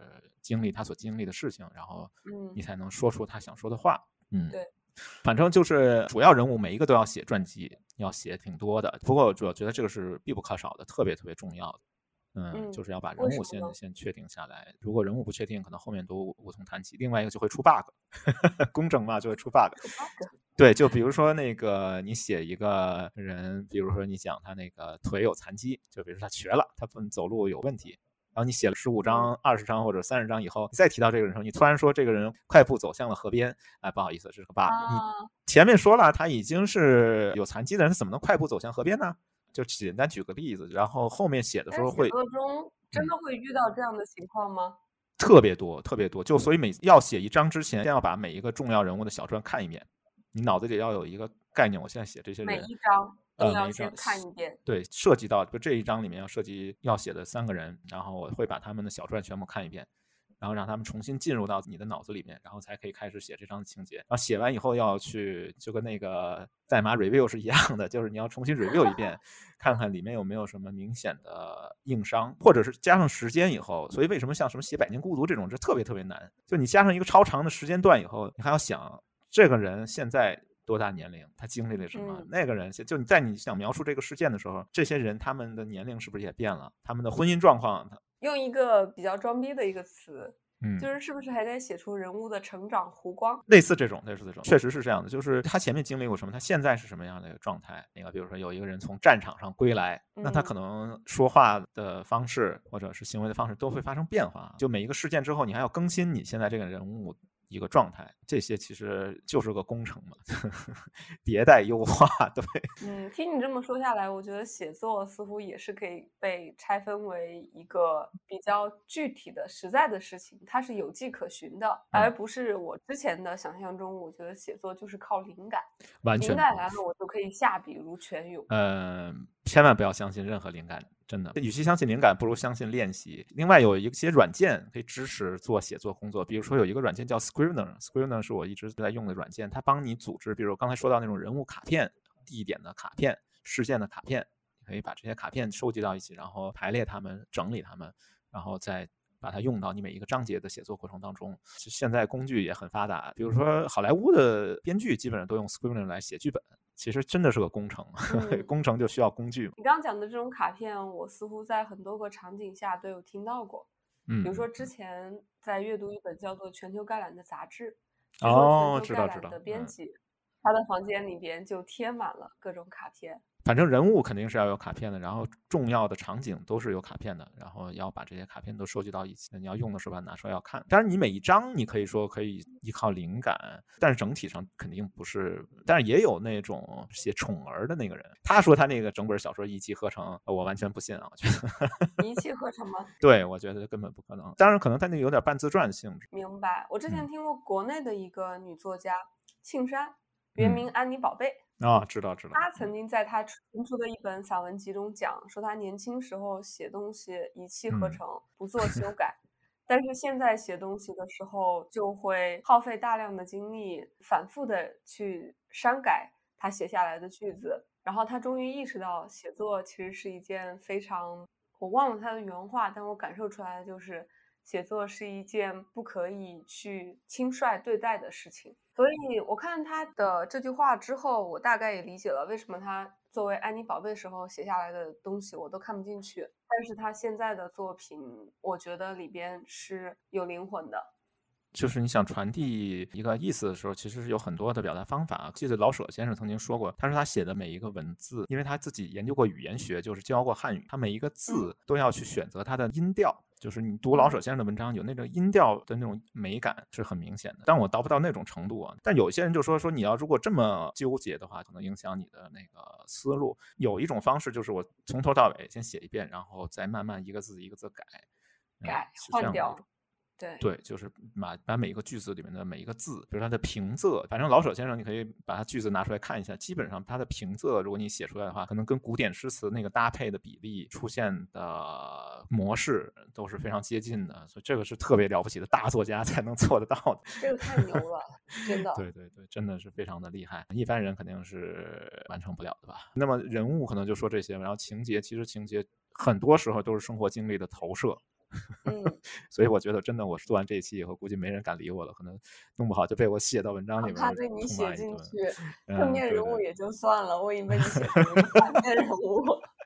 经历他所经历的事情，然后嗯，你才能说出他想说的话。嗯，对。反正就是主要人物每一个都要写传记，要写挺多的。不过主要觉得这个是必不可少的，特别特别重要的。嗯，就是要把人物先先确定下来。如果人物不确定，可能后面都无从谈起。另外一个就会出 bug，[laughs] 工整嘛就会出 bug。对，就比如说那个你写一个人，比如说你讲他那个腿有残疾，就比如说他瘸了，他不走路有问题。然后你写了十五章、二十章或者三十章以后，你再提到这个人时候，你突然说这个人快步走向了河边，哎，不好意思，这是个 bug。你前面说了他已经是有残疾的人，怎么能快步走向河边呢？就简单举个例子，然后后面写的时候会。中真的会遇到这样的情况吗？特别多，特别多。就所以每要写一章之前，先要把每一个重要人物的小传看一遍，你脑子里要有一个概念。我现在写这些人，每一章。都要先看一遍。对，涉及到就这一章里面要涉及要写的三个人，然后我会把他们的小传全部看一遍，然后让他们重新进入到你的脑子里面，然后才可以开始写这章的情节。然后写完以后要去就跟那个代码 review 是一样的，就是你要重新 review 一遍，[laughs] 看看里面有没有什么明显的硬伤，或者是加上时间以后。所以为什么像什么写《百年孤独》这种，这特别特别难？就你加上一个超长的时间段以后，你还要想这个人现在。多大年龄？他经历了什么？那个人就你在你想描述这个事件的时候，这些人他们的年龄是不是也变了？他们的婚姻状况？用一个比较装逼的一个词，嗯，就是是不是还在写出人物的成长弧光？类似这种，类似这种，确实是这样的。就是他前面经历过什么，他现在是什么样的一个状态？那个，比如说有一个人从战场上归来，那他可能说话的方式或者是行为的方式都会发生变化。就每一个事件之后，你还要更新你现在这个人物。一个状态，这些其实就是个工程嘛，[laughs] 迭代优化，[laughs] 对。嗯，听你这么说下来，我觉得写作似乎也是可以被拆分为一个比较具体的、实在的事情，它是有迹可循的，而不是我之前的想象中，我觉得写作就是靠灵感，完全灵感来了我就可以下笔如泉涌。嗯，千万不要相信任何灵感。真的。与其相信灵感，不如相信练习。另外有一些软件可以支持做写作工作，比如说有一个软件叫 Scrivener，Scrivener 是我一直在用的软件，它帮你组织，比如刚才说到那种人物卡片、地点的卡片、事件的卡片，你可以把这些卡片收集到一起，然后排列它们、整理它们，然后再。把它用到你每一个章节的写作过程当中。现在工具也很发达，比如说好莱坞的编剧基本上都用 Scrivener 来写剧本。其实真的是个工程，[laughs] 工程就需要工具。你刚刚讲的这种卡片，我似乎在很多个场景下都有听到过。嗯，比如说之前在阅读一本叫做《全球概览》的杂志，哦，知道知道。的编辑，他的房间里边就贴满了各种卡片。反正人物肯定是要有卡片的，然后重要的场景都是有卡片的，然后要把这些卡片都收集到一起。你要用的时候把它拿出来要看。当然，你每一张你可以说可以依靠灵感，但是整体上肯定不是。但是也有那种写宠儿的那个人，他说他那个整本小说一气呵成，我完全不信啊！我觉得 [laughs] 一气呵成吗？[laughs] 对，我觉得根本不可能。当然，可能他那个有点半自传性质。明白。我之前听过国内的一个女作家庆山，原名安妮宝贝。啊，知道知道。他曾经在他新出的一本散文集中讲，说他年轻时候写东西一气呵成，不做修改，但是现在写东西的时候就会耗费大量的精力，反复的去删改他写下来的句子，然后他终于意识到，写作其实是一件非常……我忘了他的原话，但我感受出来的就是。写作是一件不可以去轻率对待的事情，所以我看他的这句话之后，我大概也理解了为什么他作为安妮宝贝时候写下来的东西我都看不进去，但是他现在的作品，我觉得里边是有灵魂的。就是你想传递一个意思的时候，其实是有很多的表达方法。记得老舍先生曾经说过，他说他写的每一个文字，因为他自己研究过语言学，就是教过汉语，他每一个字都要去选择它的音调。就是你读老舍先生的文章，有那种音调的那种美感是很明显的。但我达不到那种程度啊。但有些人就说说你要如果这么纠结的话，可能影响你的那个思路。有一种方式就是我从头到尾先写一遍，然后再慢慢一个字一个字改，改换掉。对对，就是把把每一个句子里面的每一个字，比如它的平仄，反正老舍先生你可以把他句子拿出来看一下，基本上他的平仄，如果你写出来的话，可能跟古典诗词那个搭配的比例出现的模式都是非常接近的，所以这个是特别了不起的大作家才能做得到的。这个太牛了，[laughs] 真的。对对对，真的是非常的厉害，一般人肯定是完成不了的吧？那么人物可能就说这些，然后情节其实情节很多时候都是生活经历的投射。[laughs] 嗯，所以我觉得真的，我做完这一期以后，估计没人敢理我了，可能弄不好就被我写到文章里面。他被你写进去，正面人物也就算了，我已经被你写成反 [laughs] 面人物。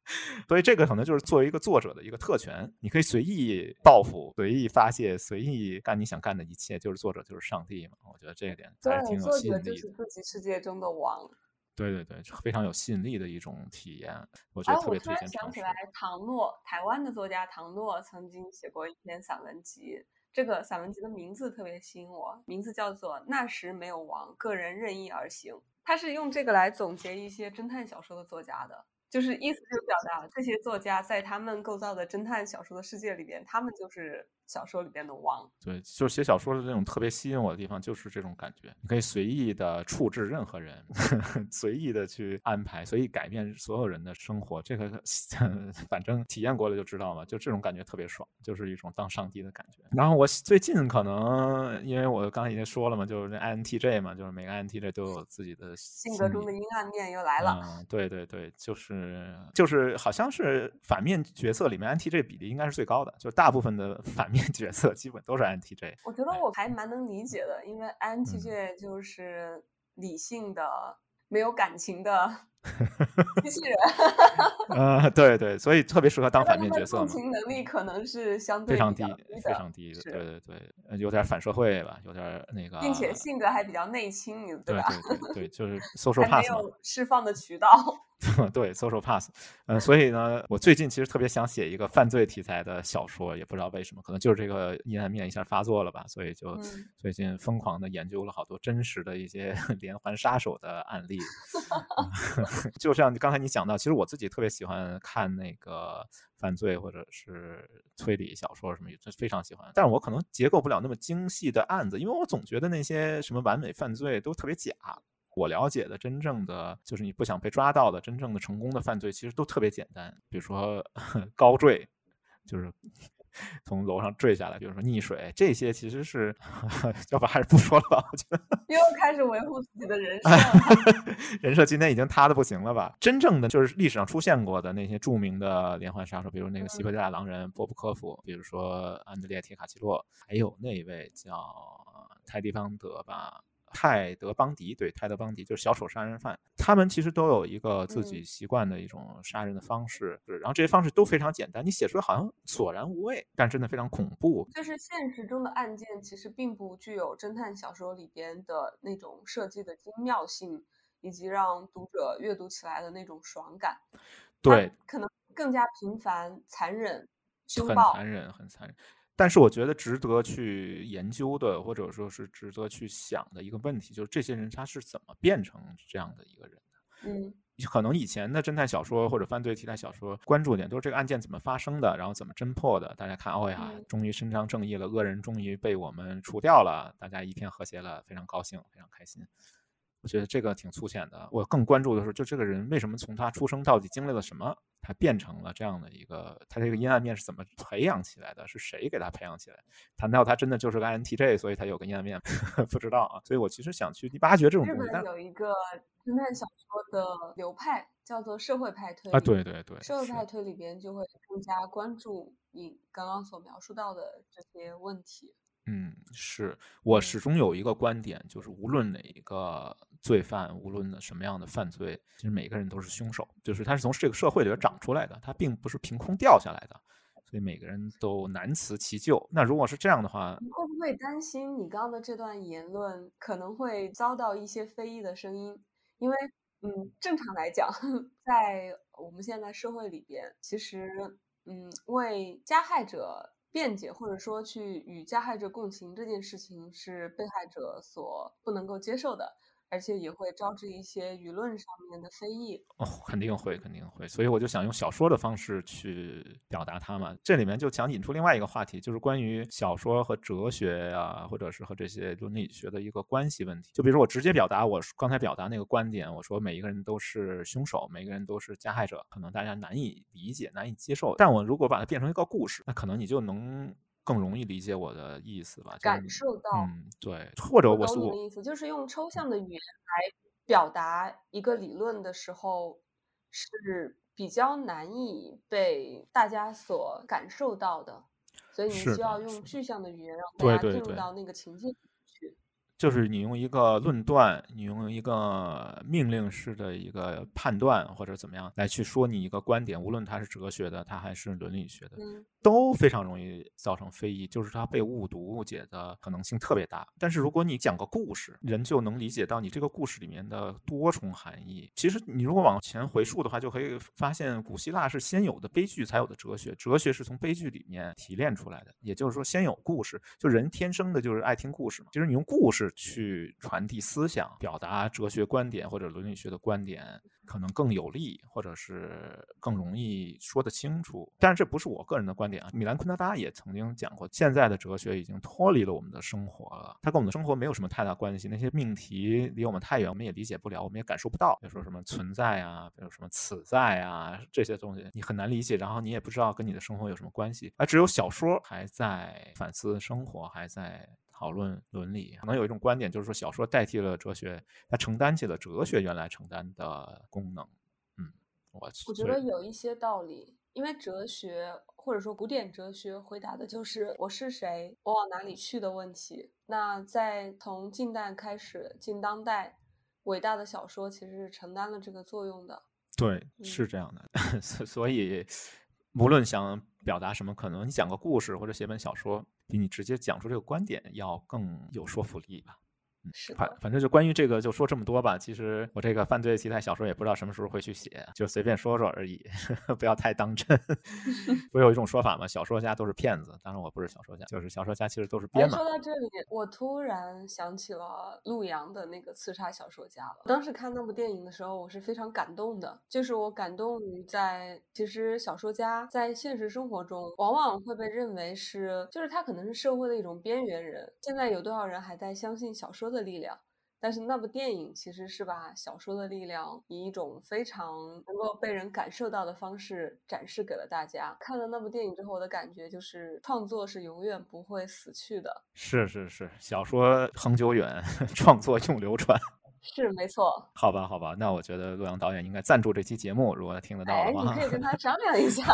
[laughs] 所以这个可能就是作为一个作者的一个特权，你可以随意报复、随意发泄、随意干你想干的一切，就是作者就是上帝嘛。我觉得这一点还是挺有吸引力的。就是自己世界中的王。对对对，非常有吸引力的一种体验，我觉得特别推荐想起来，唐诺，台湾的作家唐诺曾经写过一篇散文集，这个散文集的名字特别吸引我，名字叫做《那时没有王，个人任意而行》。他是用这个来总结一些侦探小说的作家的。就是意思就表达这些作家在他们构造的侦探小说的世界里边，他们就是小说里边的王。对，就是写小说的这种特别吸引我的地方，就是这种感觉。你可以随意的处置任何人，[laughs] 随意的去安排，随意改变所有人的生活。这个 [laughs] 反正体验过了就知道嘛，就这种感觉特别爽，就是一种当上帝的感觉。然后我最近可能因为我刚才已经说了嘛，就是 INTJ 嘛，就是每个 INTJ 都有自己的性格中的阴暗面又来了。嗯，对对对，就是。就是好像是反面角色里面 INTJ 比例应该是最高的，就大部分的反面角色基本都是 NTJ。我觉得我还蛮能理解的，因为 NTJ 就是理性的、没有感情的。[laughs] 机器人，[laughs] 呃，对对，所以特别适合当反面角色。共情能力可能是相对非常低，非常低的。对对对，有点反社会吧，有点那个，并且性格还比较内倾，对吧？对对对，就是 social pass 没有释放的渠道。[laughs] 对，social pass。嗯，所以呢，我最近其实特别想写一个犯罪题材的小说，也不知道为什么，可能就是这个阴暗面一下发作了吧，所以就最近疯狂的研究了好多真实的一些 [laughs] 连环杀手的案例。就像刚才你讲到，其实我自己特别喜欢看那个犯罪或者是推理小说什么，就非常喜欢。但是我可能结构不了那么精细的案子，因为我总觉得那些什么完美犯罪都特别假。我了解的真正的就是你不想被抓到的真正的成功的犯罪，其实都特别简单，比如说 [laughs] 高坠，就是。从楼上坠下来，比如说溺水，这些其实是，[laughs] 要不还是不说了吧？我觉得又开始维护自己的人设，[laughs] 人设今天已经塌的不行了吧？真正的就是历史上出现过的那些著名的连环杀手，比如那个西伯利亚狼人波布科夫，比如说安德烈铁卡奇洛，还有那一位叫泰迪邦德吧。泰德邦迪，对，泰德邦迪就是小丑杀人犯，他们其实都有一个自己习惯的一种杀人的方式，然后这些方式都非常简单，你写出来好像索然无味，但真的非常恐怖。就是现实中的案件其实并不具有侦探小说里边的那种设计的精妙性，以及让读者阅读起来的那种爽感。对，可能更加平凡、残忍、凶暴，很残忍，很残忍。但是我觉得值得去研究的，或者说是值得去想的一个问题，就是这些人他是怎么变成这样的一个人的？嗯，可能以前的侦探小说或者犯罪题材小说关注点都是这个案件怎么发生的，然后怎么侦破的。大家看，哦呀，终于伸张正义了，恶人终于被我们除掉了，大家一片和谐了，非常高兴，非常开心。我觉得这个挺粗浅的。我更关注的是，就这个人为什么从他出生到底经历了什么，他变成了这样的一个，他这个阴暗面是怎么培养起来的？是谁给他培养起来？谈到他真的就是个 INTJ，所以他有个阴暗面？[laughs] 不知道啊。所以我其实想去挖掘这种东西。日本有一个侦探小说的流派叫做社会派推理啊，对对对，社会派推里边就会更加关注你刚刚所描述到的这些问题。嗯，是我始终有一个观点，就是无论哪一个罪犯，无论的什么样的犯罪，其实每个人都是凶手，就是他是从这个社会里边长出来的，他并不是凭空掉下来的，所以每个人都难辞其咎。那如果是这样的话，你会不会担心你刚刚的这段言论可能会遭到一些非议的声音？因为，嗯，正常来讲，[laughs] 在我们现在社会里边，其实，嗯，为加害者。辩解或者说去与加害者共情这件事情是被害者所不能够接受的。而且也会招致一些舆论上面的非议哦，肯定会，肯定会。所以我就想用小说的方式去表达它嘛。这里面就想引出另外一个话题，就是关于小说和哲学呀，或者是和这些伦理学的一个关系问题。就比如说我直接表达我刚才表达那个观点，我说每一个人都是凶手，每一个人都是加害者，可能大家难以理解、难以接受。但我如果把它变成一个故事，那可能你就能。更容易理解我的意思吧，感受到，嗯，对，或者我懂你的意思，就是用抽象的语言来表达一个理论的时候，是比较难以被大家所感受到的，所以你需要用具象的语言让大家进入到那个情境。就是你用一个论断，你用一个命令式的一个判断或者怎么样来去说你一个观点，无论它是哲学的，它还是伦理学的，都非常容易造成非议，就是它被误读误解的可能性特别大。但是如果你讲个故事，人就能理解到你这个故事里面的多重含义。其实你如果往前回溯的话，就可以发现古希腊是先有的悲剧才有的哲学，哲学是从悲剧里面提炼出来的。也就是说，先有故事，就人天生的就是爱听故事嘛。就是你用故事。去传递思想、表达哲学观点或者伦理学的观点，可能更有利，或者是更容易说得清楚。但是这不是我个人的观点啊。米兰昆德拉也曾经讲过，现在的哲学已经脱离了我们的生活了，它跟我们的生活没有什么太大关系。那些命题离我们太远，我们也理解不了，我们也感受不到。比如说什么存在啊，比如什么此在啊，这些东西你很难理解，然后你也不知道跟你的生活有什么关系。而只有小说还在反思生活，还在。讨论伦理，可能有一种观点，就是说小说代替了哲学，它承担起了哲学原来承担的功能。嗯，我我觉得有一些道理，因为哲学或者说古典哲学回答的就是我是谁，我往哪里去的问题。那在从近代开始，近当代，伟大的小说其实是承担了这个作用的。对，是这样的。[laughs] 所以，无论想表达什么，可能你讲个故事或者写本小说。比你直接讲出这个观点要更有说服力吧。反反正就关于这个就说这么多吧。其实我这个犯罪题材小说也不知道什么时候会去写，就随便说说而已，[laughs] 不要太当真。[laughs] [laughs] 不是有一种说法吗？小说家都是骗子。当然我不是小说家，就是小说家其实都是编嘛。说到这里，我突然想起了陆阳的那个刺杀小说家了。当时看那部电影的时候，我是非常感动的。就是我感动于在其实小说家在现实生活中往往会被认为是，就是他可能是社会的一种边缘人。现在有多少人还在相信小说的？的力量，但是那部电影其实是把小说的力量以一种非常能够被人感受到的方式展示给了大家。看了那部电影之后，我的感觉就是创作是永远不会死去的。是是是，小说恒久远，[laughs] 创作永流传。是没错，好吧，好吧，那我觉得洛阳导演应该赞助这期节目，如果他听得到的话，你可以跟他商量一下。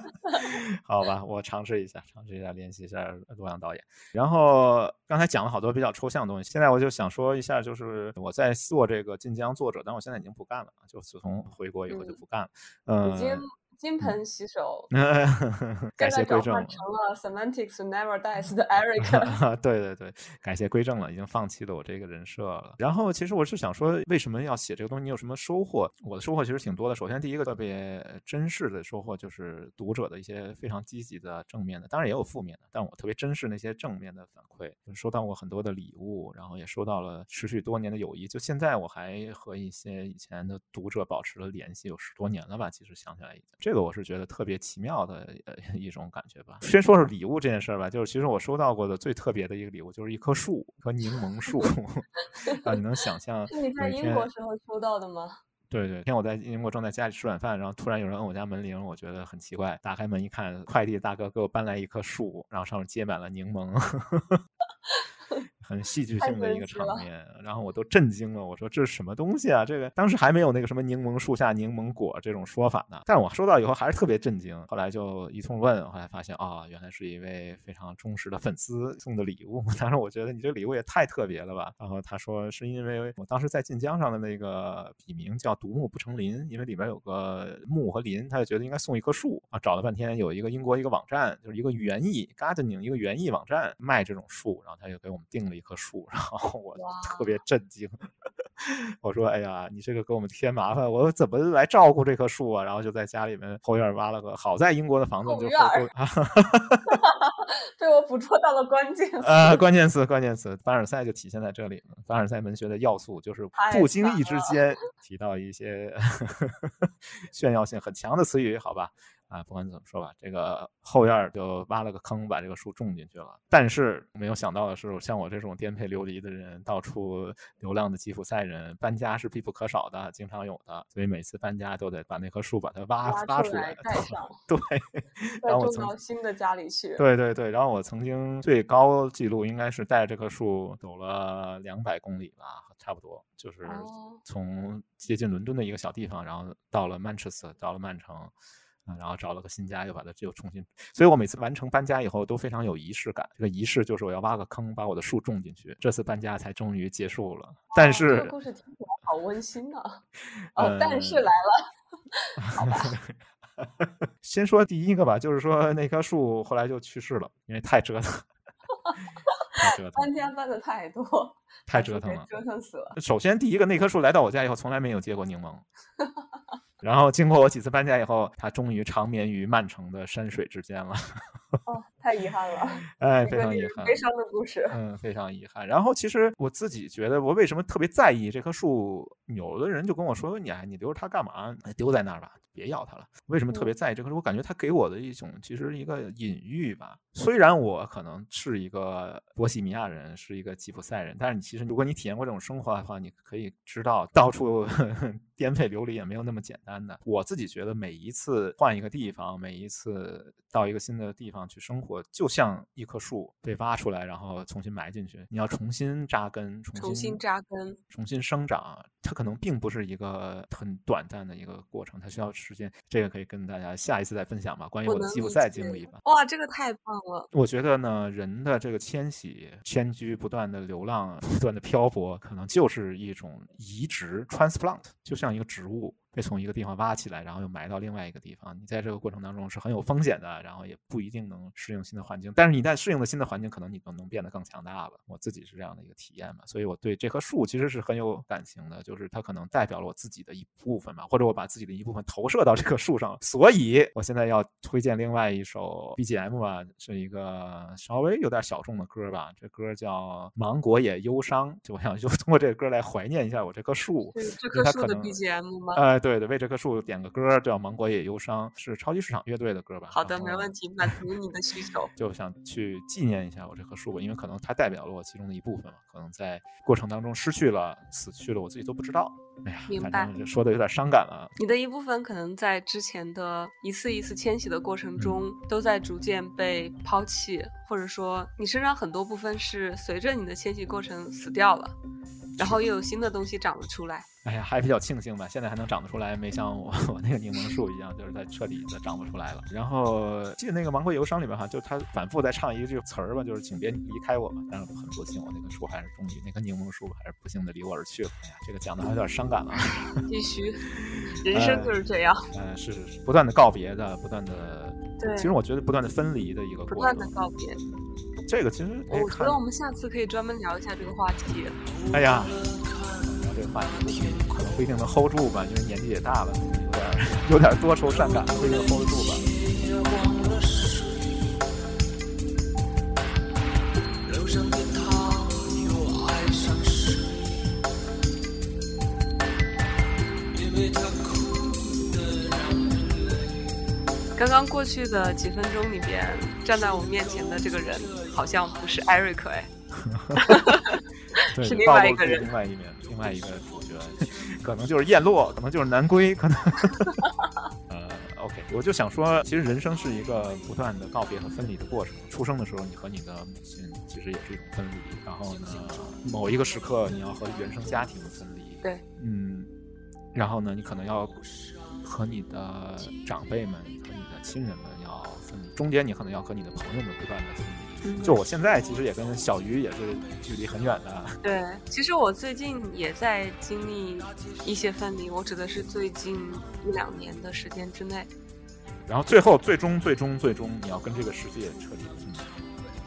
[laughs] 好吧，我尝试一下，尝试一下联系一下洛阳导演。然后刚才讲了好多比较抽象的东西，现在我就想说一下，就是我在做这个晋江作者，但我现在已经不干了，就自从回国以后就不干了。嗯。金盆洗手，感谢归正，成了 Semantics Never Dies 的 Eric。对对对，感谢归正了，已经放弃了我这个人设了。然后其实我是想说，为什么要写这个东西？你有什么收获？我的收获其实挺多的。首先第一个特别珍视的收获就是读者的一些非常积极的正面的，当然也有负面的，但我特别珍视那些正面的反馈。收到过很多的礼物，然后也收到了持续多年的友谊。就现在我还和一些以前的读者保持了联系，有十多年了吧？其实想起来已经。这个我是觉得特别奇妙的呃 [laughs] 一种感觉吧。先说说礼物这件事儿吧，就是其实我收到过的最特别的一个礼物就是一棵树，一棵柠檬树 [laughs] 啊，你能想象？是你在英国时候收到的吗？[laughs] 对对，天我在英国正在家里吃晚饭，然后突然有人摁我家门铃，我觉得很奇怪，打开门一看，快递大哥给我搬来一棵树，然后上面结满了柠檬。[laughs] 很戏剧性的一个场面，然后我都震惊了。我说这是什么东西啊？这个当时还没有那个什么柠檬树下柠檬果这种说法呢。但我收到以后还是特别震惊。后来就一通问，后来发现啊，原来是一位非常忠实的粉丝送的礼物。当时我觉得你这礼物也太特别了吧。然后他说是因为我当时在晋江上的那个笔名叫独木不成林，因为里边有个木和林，他就觉得应该送一棵树啊。找了半天有一个英国一个网站，就是一个园艺 gardening 一个园艺网站卖这种树，然后他就给我们定了。一棵树，然后我特别震惊，[laughs] 我说：“哎呀，你这个给我们添麻烦，我怎么来照顾这棵树啊？”然后就在家里面后院挖了个，好在英国的房子就 [laughs] 被我捕捉到了关键词 [laughs] 啊，关键词，关键词，凡尔赛就体现在这里了。凡尔赛文学的要素就是不经意之间提到一些炫耀性很强的词语，好吧？啊，不管怎么说吧，这个后院就挖了个坑，把这个树种进去了。但是没有想到的是，像我这种颠沛流离的人，到处流浪的吉普赛人，搬家是必不可少的，经常有的。所以每次搬家都得把那棵树把它挖挖出来。对，然后种到新的家里去。对对对，然后我曾经最高记录应该是带着这棵树走了两百公里吧，差不多，就是从接近伦敦的一个小地方，然后到了曼彻斯特，到了曼城。啊，然后找了个新家，又把它又重新，所以我每次完成搬家以后都非常有仪式感。这个仪式就是我要挖个坑，把我的树种进去。这次搬家才终于结束了。但是，这个故事听起来好温馨呢。[laughs] 哦，但是来了，[laughs] 好吧。[laughs] 先说第一个吧，就是说那棵树后来就去世了，因为太折腾。太折腾。搬家搬的太多，太折腾了，折腾死了。首先，第一个那棵树来到我家以后，从来没有结过柠檬。然后经过我几次搬家以后，他终于长眠于曼城的山水之间了。[laughs] 哦，太遗憾了，[laughs] 哎，非常遗憾，悲伤的故事。嗯，非常遗憾。然后其实我自己觉得，我为什么特别在意这棵树？有的人就跟我说：“你你留着它干嘛？丢在那儿吧，别要它了。”为什么特别在意这棵树？我感觉它给我的一种其实一个隐喻吧。虽然我可能是一个波西米亚人，是一个吉普赛人，但是你其实如果你体验过这种生活的话，你可以知道到处 [laughs] 颠沛流离也没有那么简单的。我自己觉得每一次换一个地方，每一次到一个新的地方去生活，就像一棵树被挖出来，然后重新埋进去，你要重新扎根，重新扎根，重新生长。它可能并不是一个很短暂的一个过程，它需要时间。这个可以跟大家下一次再分享吧，关于我的吉普赛经历吧。哇，这个太棒了！我觉得呢，人的这个迁徙、迁居、不断的流浪、不断的漂泊，可能就是一种移植 （transplant），就像一个植物。被从一个地方挖起来，然后又埋到另外一个地方。你在这个过程当中是很有风险的，然后也不一定能适应新的环境。但是你在适应了新的环境，可能你就能变得更强大了。我自己是这样的一个体验嘛，所以我对这棵树其实是很有感情的，就是它可能代表了我自己的一部分吧，或者我把自己的一部分投射到这棵树上。所以我现在要推荐另外一首 BGM 吧，是一个稍微有点小众的歌吧。这歌叫《芒果也忧伤》，就我想就通过这个歌来怀念一下我这棵树。这棵树的 BGM 吗？呃。对对，为这棵树点个歌，叫《芒果也忧伤》，是超级市场乐队的歌吧？好的，没问题，满足你的需求。就想去纪念一下我这棵树吧，因为可能它代表了我其中的一部分嘛，可能在过程当中失去了、死去了，我自己都不知道。哎呀，明白，说的有点伤感了。你的一部分可能在之前的一次一次迁徙的过程中，都在逐渐被抛弃，或者说你身上很多部分是随着你的迁徙过程死掉了。然后又有新的东西长了出来，哎呀，还比较庆幸吧，现在还能长得出来，没像我我那个柠檬树一样，就是它彻底的长不出来了。然后记得那个《芒果忧伤》里边哈，就他反复在唱一句词儿吧，就是请别离开我嘛。但是很不幸，我那个树还是终于那棵柠檬树还是不幸的离我而去了。哎呀，这个讲的还有点伤感了。必须，[laughs] 人生就是这样。嗯，是是是，不断的告别的，不断的。对。其实我觉得不断的分离的一个。不断的告别。这个其实，我觉得我们下次可以专门聊一下这个话题。哎呀，聊这个话题可能不一定能 hold 住吧，因为年纪也大了，有点有点多愁善感，不一定 hold 住刚刚过去的几分钟里边，站在我面前的这个人好像不是艾瑞克哎，[laughs] 是另外一个人，另外一面，另外一个主角，可能就是燕落，可能就是南归，可能。[laughs] 呃，OK，我就想说，其实人生是一个不断的告别和分离的过程。出生的时候，你和你的母亲其实也是一种分离，然后呢，某一个时刻你要和原生家庭分离，对，嗯，然后呢，你可能要和你的长辈们。亲人们要分离，中间你可能要和你的朋友们不断的分离。就我现在其实也跟小鱼也是距离很远的。对，其实我最近也在经历一些分离，我指的是最近一两年的时间之内。然后最后，最终，最终，最终，你要跟这个世界彻底的分离。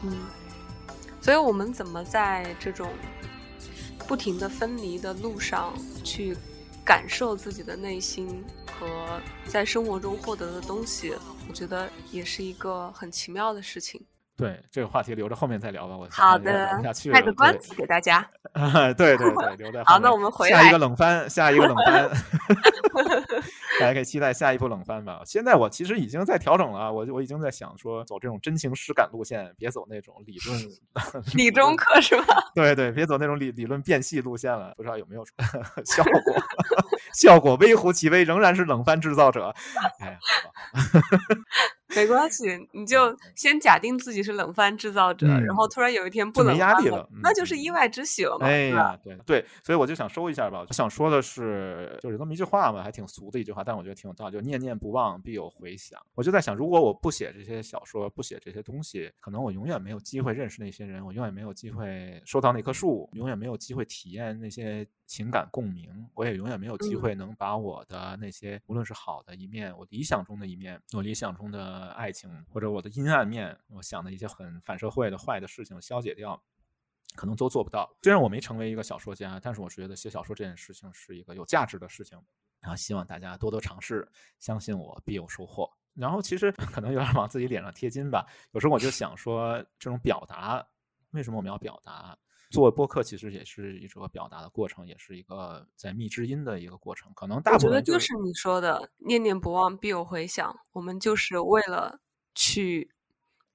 嗯，所以我们怎么在这种不停的分离的路上去感受自己的内心？和在生活中获得的东西，我觉得也是一个很奇妙的事情。对这个话题留着后面再聊吧，我好的，卖个关子给大家。[laughs] 对对对，留在好，那我们回来下一个冷番，下一个冷番，[laughs] 大家可以期待下一部冷番吧。现在我其实已经在调整了，我我已经在想说走这种真情实感路线，别走那种理论 [laughs] 理中客是吧？对对，别走那种理理论变戏路线了，不知道有没有效果？效果微乎其微，仍然是冷番制造者。哎，没关系，你就先假定自己是冷饭制造者，然后突然有一天不冷压力了，那就是意外之喜了嘛。哎呀，对对，所以我就想收一下吧。我想说的是，就是这么一句话嘛，还挺俗的一句话，但我觉得挺有道理，就念念不忘，必有回响。我就在想，如果我不写这些小说，不写这些东西，可能我永远没有机会认识那些人，我永远没有机会收到那棵树，永远没有机会体验那些情感共鸣，我也永远没有机会能把我的那些无论是好的一面，我理想中的一面，我理想中的。爱情或者我的阴暗面，我想的一些很反社会的坏的事情消解掉，可能都做不到。虽然我没成为一个小说家，但是我觉得写小说这件事情是一个有价值的事情。然后希望大家多多尝试，相信我必有收获。然后其实 [laughs] 可能有点往自己脸上贴金吧。有时候我就想说，这种表达，为什么我们要表达？做播客其实也是一个表达的过程，也是一个在觅知音的一个过程。可能大部分我觉得就是你说的“念念不忘，必有回响”。我们就是为了去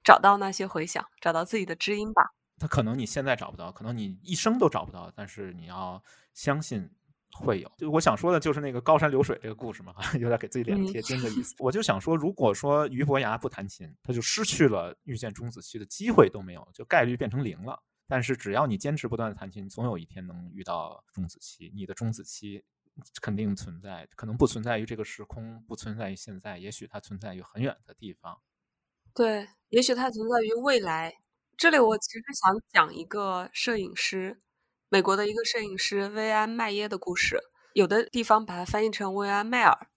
找到那些回响，找到自己的知音吧。他可能你现在找不到，可能你一生都找不到，但是你要相信会有。就我想说的就是那个高山流水这个故事嘛，[laughs] 有点给自己脸贴金的意思。我就想说，如果说俞伯牙不弹琴，他就失去了遇见钟子期的机会都没有，就概率变成零了。但是只要你坚持不断的弹琴，总有一天能遇到钟子期。你的钟子期肯定存在，可能不存在于这个时空，不存在于现在，也许它存在于很远的地方。对，也许它存在于未来。这里我其实想讲一个摄影师，美国的一个摄影师薇安·麦耶的故事。有的地方把它翻译成薇安·麦尔。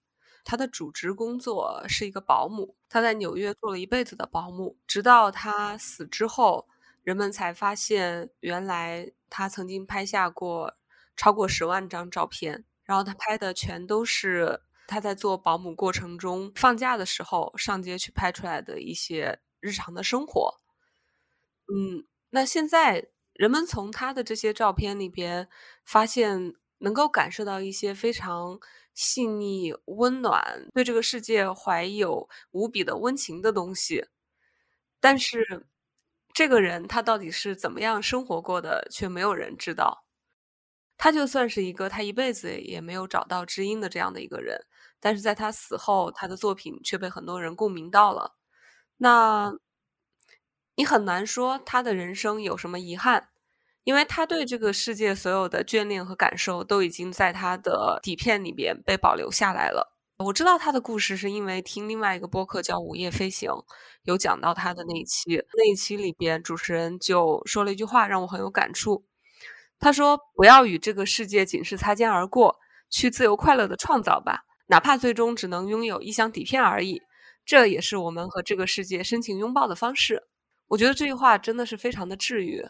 他的主职工作是一个保姆，他在纽约做了一辈子的保姆，直到他死之后。人们才发现，原来他曾经拍下过超过十万张照片，然后他拍的全都是他在做保姆过程中放假的时候上街去拍出来的一些日常的生活。嗯，那现在人们从他的这些照片里边发现，能够感受到一些非常细腻、温暖，对这个世界怀有无比的温情的东西。但是，这个人他到底是怎么样生活过的，却没有人知道。他就算是一个他一辈子也没有找到知音的这样的一个人，但是在他死后，他的作品却被很多人共鸣到了。那，你很难说他的人生有什么遗憾，因为他对这个世界所有的眷恋和感受都已经在他的底片里边被保留下来了。我知道他的故事是因为听另外一个播客叫《午夜飞行》，有讲到他的那一期，那一期里边主持人就说了一句话，让我很有感触。他说：“不要与这个世界仅是擦肩而过，去自由快乐的创造吧，哪怕最终只能拥有一箱底片而已。这也是我们和这个世界深情拥抱的方式。”我觉得这句话真的是非常的治愈。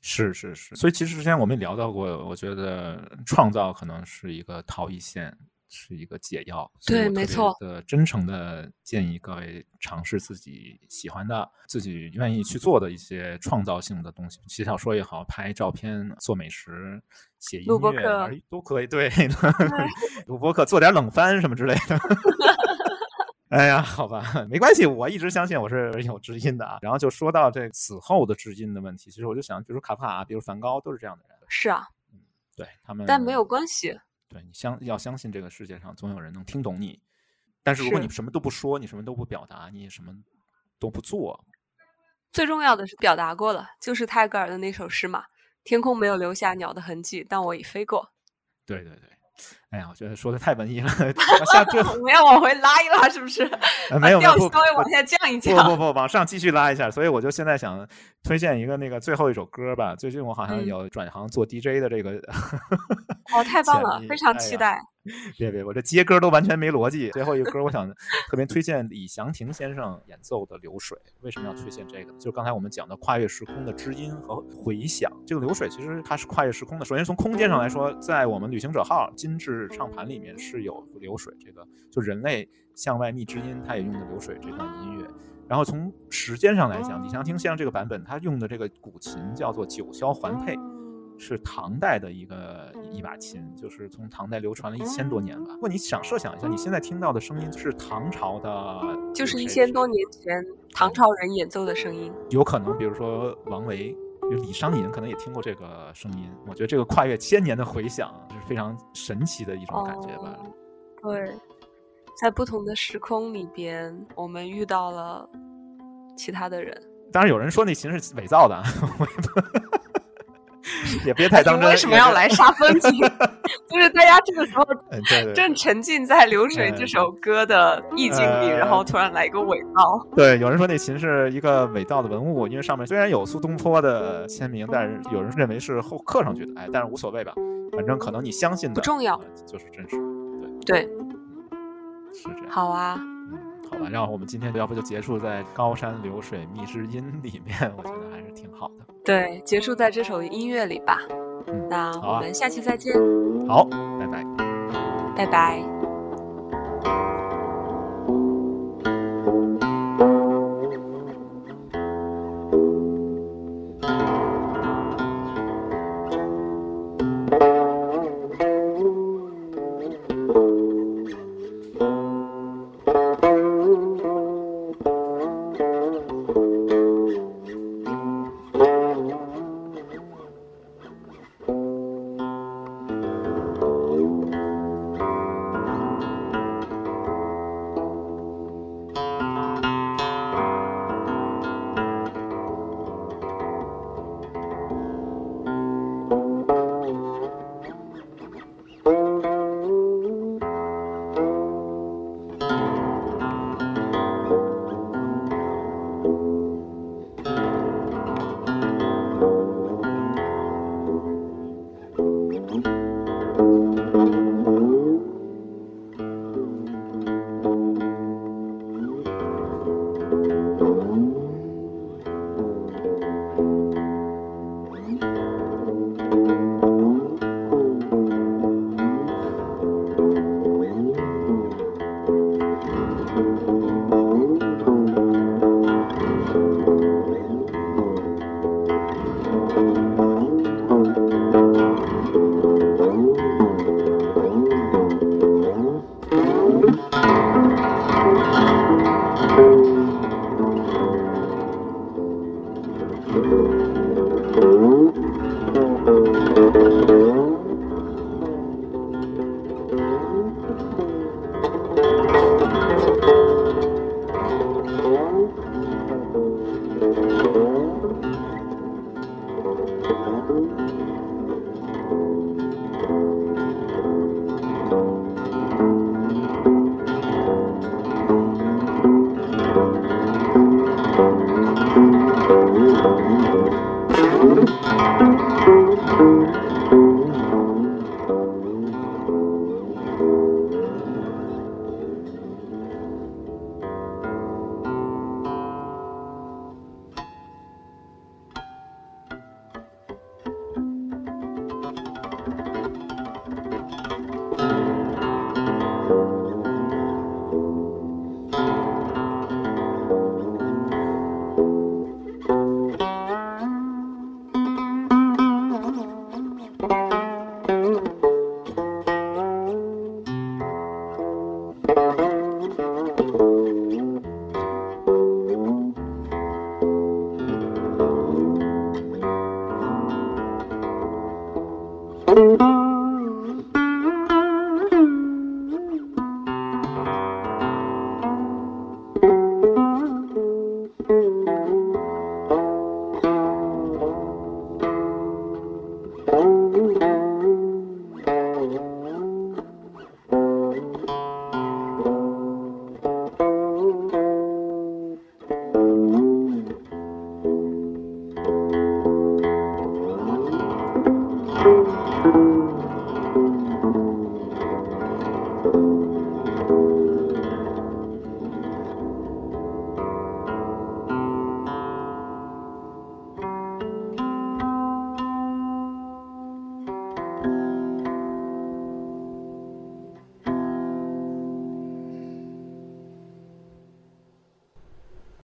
是是是，所以其实之前我们也聊到过，我觉得创造可能是一个逃逸线。是一个解药，对，没错。的真诚的建议各位尝试自己喜欢的、自己愿意去做的一些创造性的东西，写小说也好，拍照片、做美食、写音乐都可以。对，[laughs] 录播客、做点冷饭什么之类的。[laughs] 哎呀，好吧，没关系，我一直相信我是有知音的啊。然后就说到这死后的知音的问题，其实我就想，比如卡夫卡，比如梵高，都是这样的人。是啊，嗯，对他们，但没有关系。对你相要相信这个世界上总有人能听懂你，但是如果你什么都不说，你什么都不表达，你什么都不做，最重要的是表达过了，就是泰戈尔的那首诗嘛：“天空没有留下鸟的痕迹，但我已飞过。”对对对。哎呀，我觉得说的太文艺了，[laughs] 下最我们要往回拉一拉，是不是？没有，调稍微往下降一降。不不不，往上继续拉一下。所以我就现在想推荐一个那个最后一首歌吧。最近我好像有转行做 DJ 的这个。哦，太棒 [laughs] 了，非常期待。别别，我这接歌都完全没逻辑。最后一个歌，我想特别推荐李祥霆先生演奏的《流水》。为什么要推荐这个呢？就是刚才我们讲的跨越时空的知音和回响。这个流水其实它是跨越时空的。首先从空间上来说，在我们旅行者号金质唱盘里面是有流水这个，就人类向外觅知音，他也用的流水这段音乐。然后从时间上来讲，李祥听先生这个版本，他用的这个古琴叫做九霄环佩。是唐代的一个一把琴，就是从唐代流传了一千多年吧。如果你想设想一下，你现在听到的声音是唐朝的，就是一千多年前唐朝人演奏的声音。有可能，比如说王维、李商隐，可能也听过这个声音。我觉得这个跨越千年的回响是非常神奇的一种感觉吧。对，在不同的时空里边，我们遇到了其他的人。当然，有人说那琴是伪造的。[laughs] [laughs] 也别太当真。为什么要来杀风景？[laughs] 就是大家这个时候正沉浸在《流水》这首歌的意境里，然后突然来一个伪造。对，有人说那琴是一个伪造的文物，因为上面虽然有苏东坡的签名，但是有人认为是后刻上去的。哎，但是无所谓吧，反正可能你相信的不重要，就是真实。对，对，是这样。好啊，嗯，好吧，然后我们今天要不就结束在《高山流水觅知音》里面，我觉得还是挺好的。对，结束在这首音乐里吧。那我们下期再见。好，拜拜。拜拜。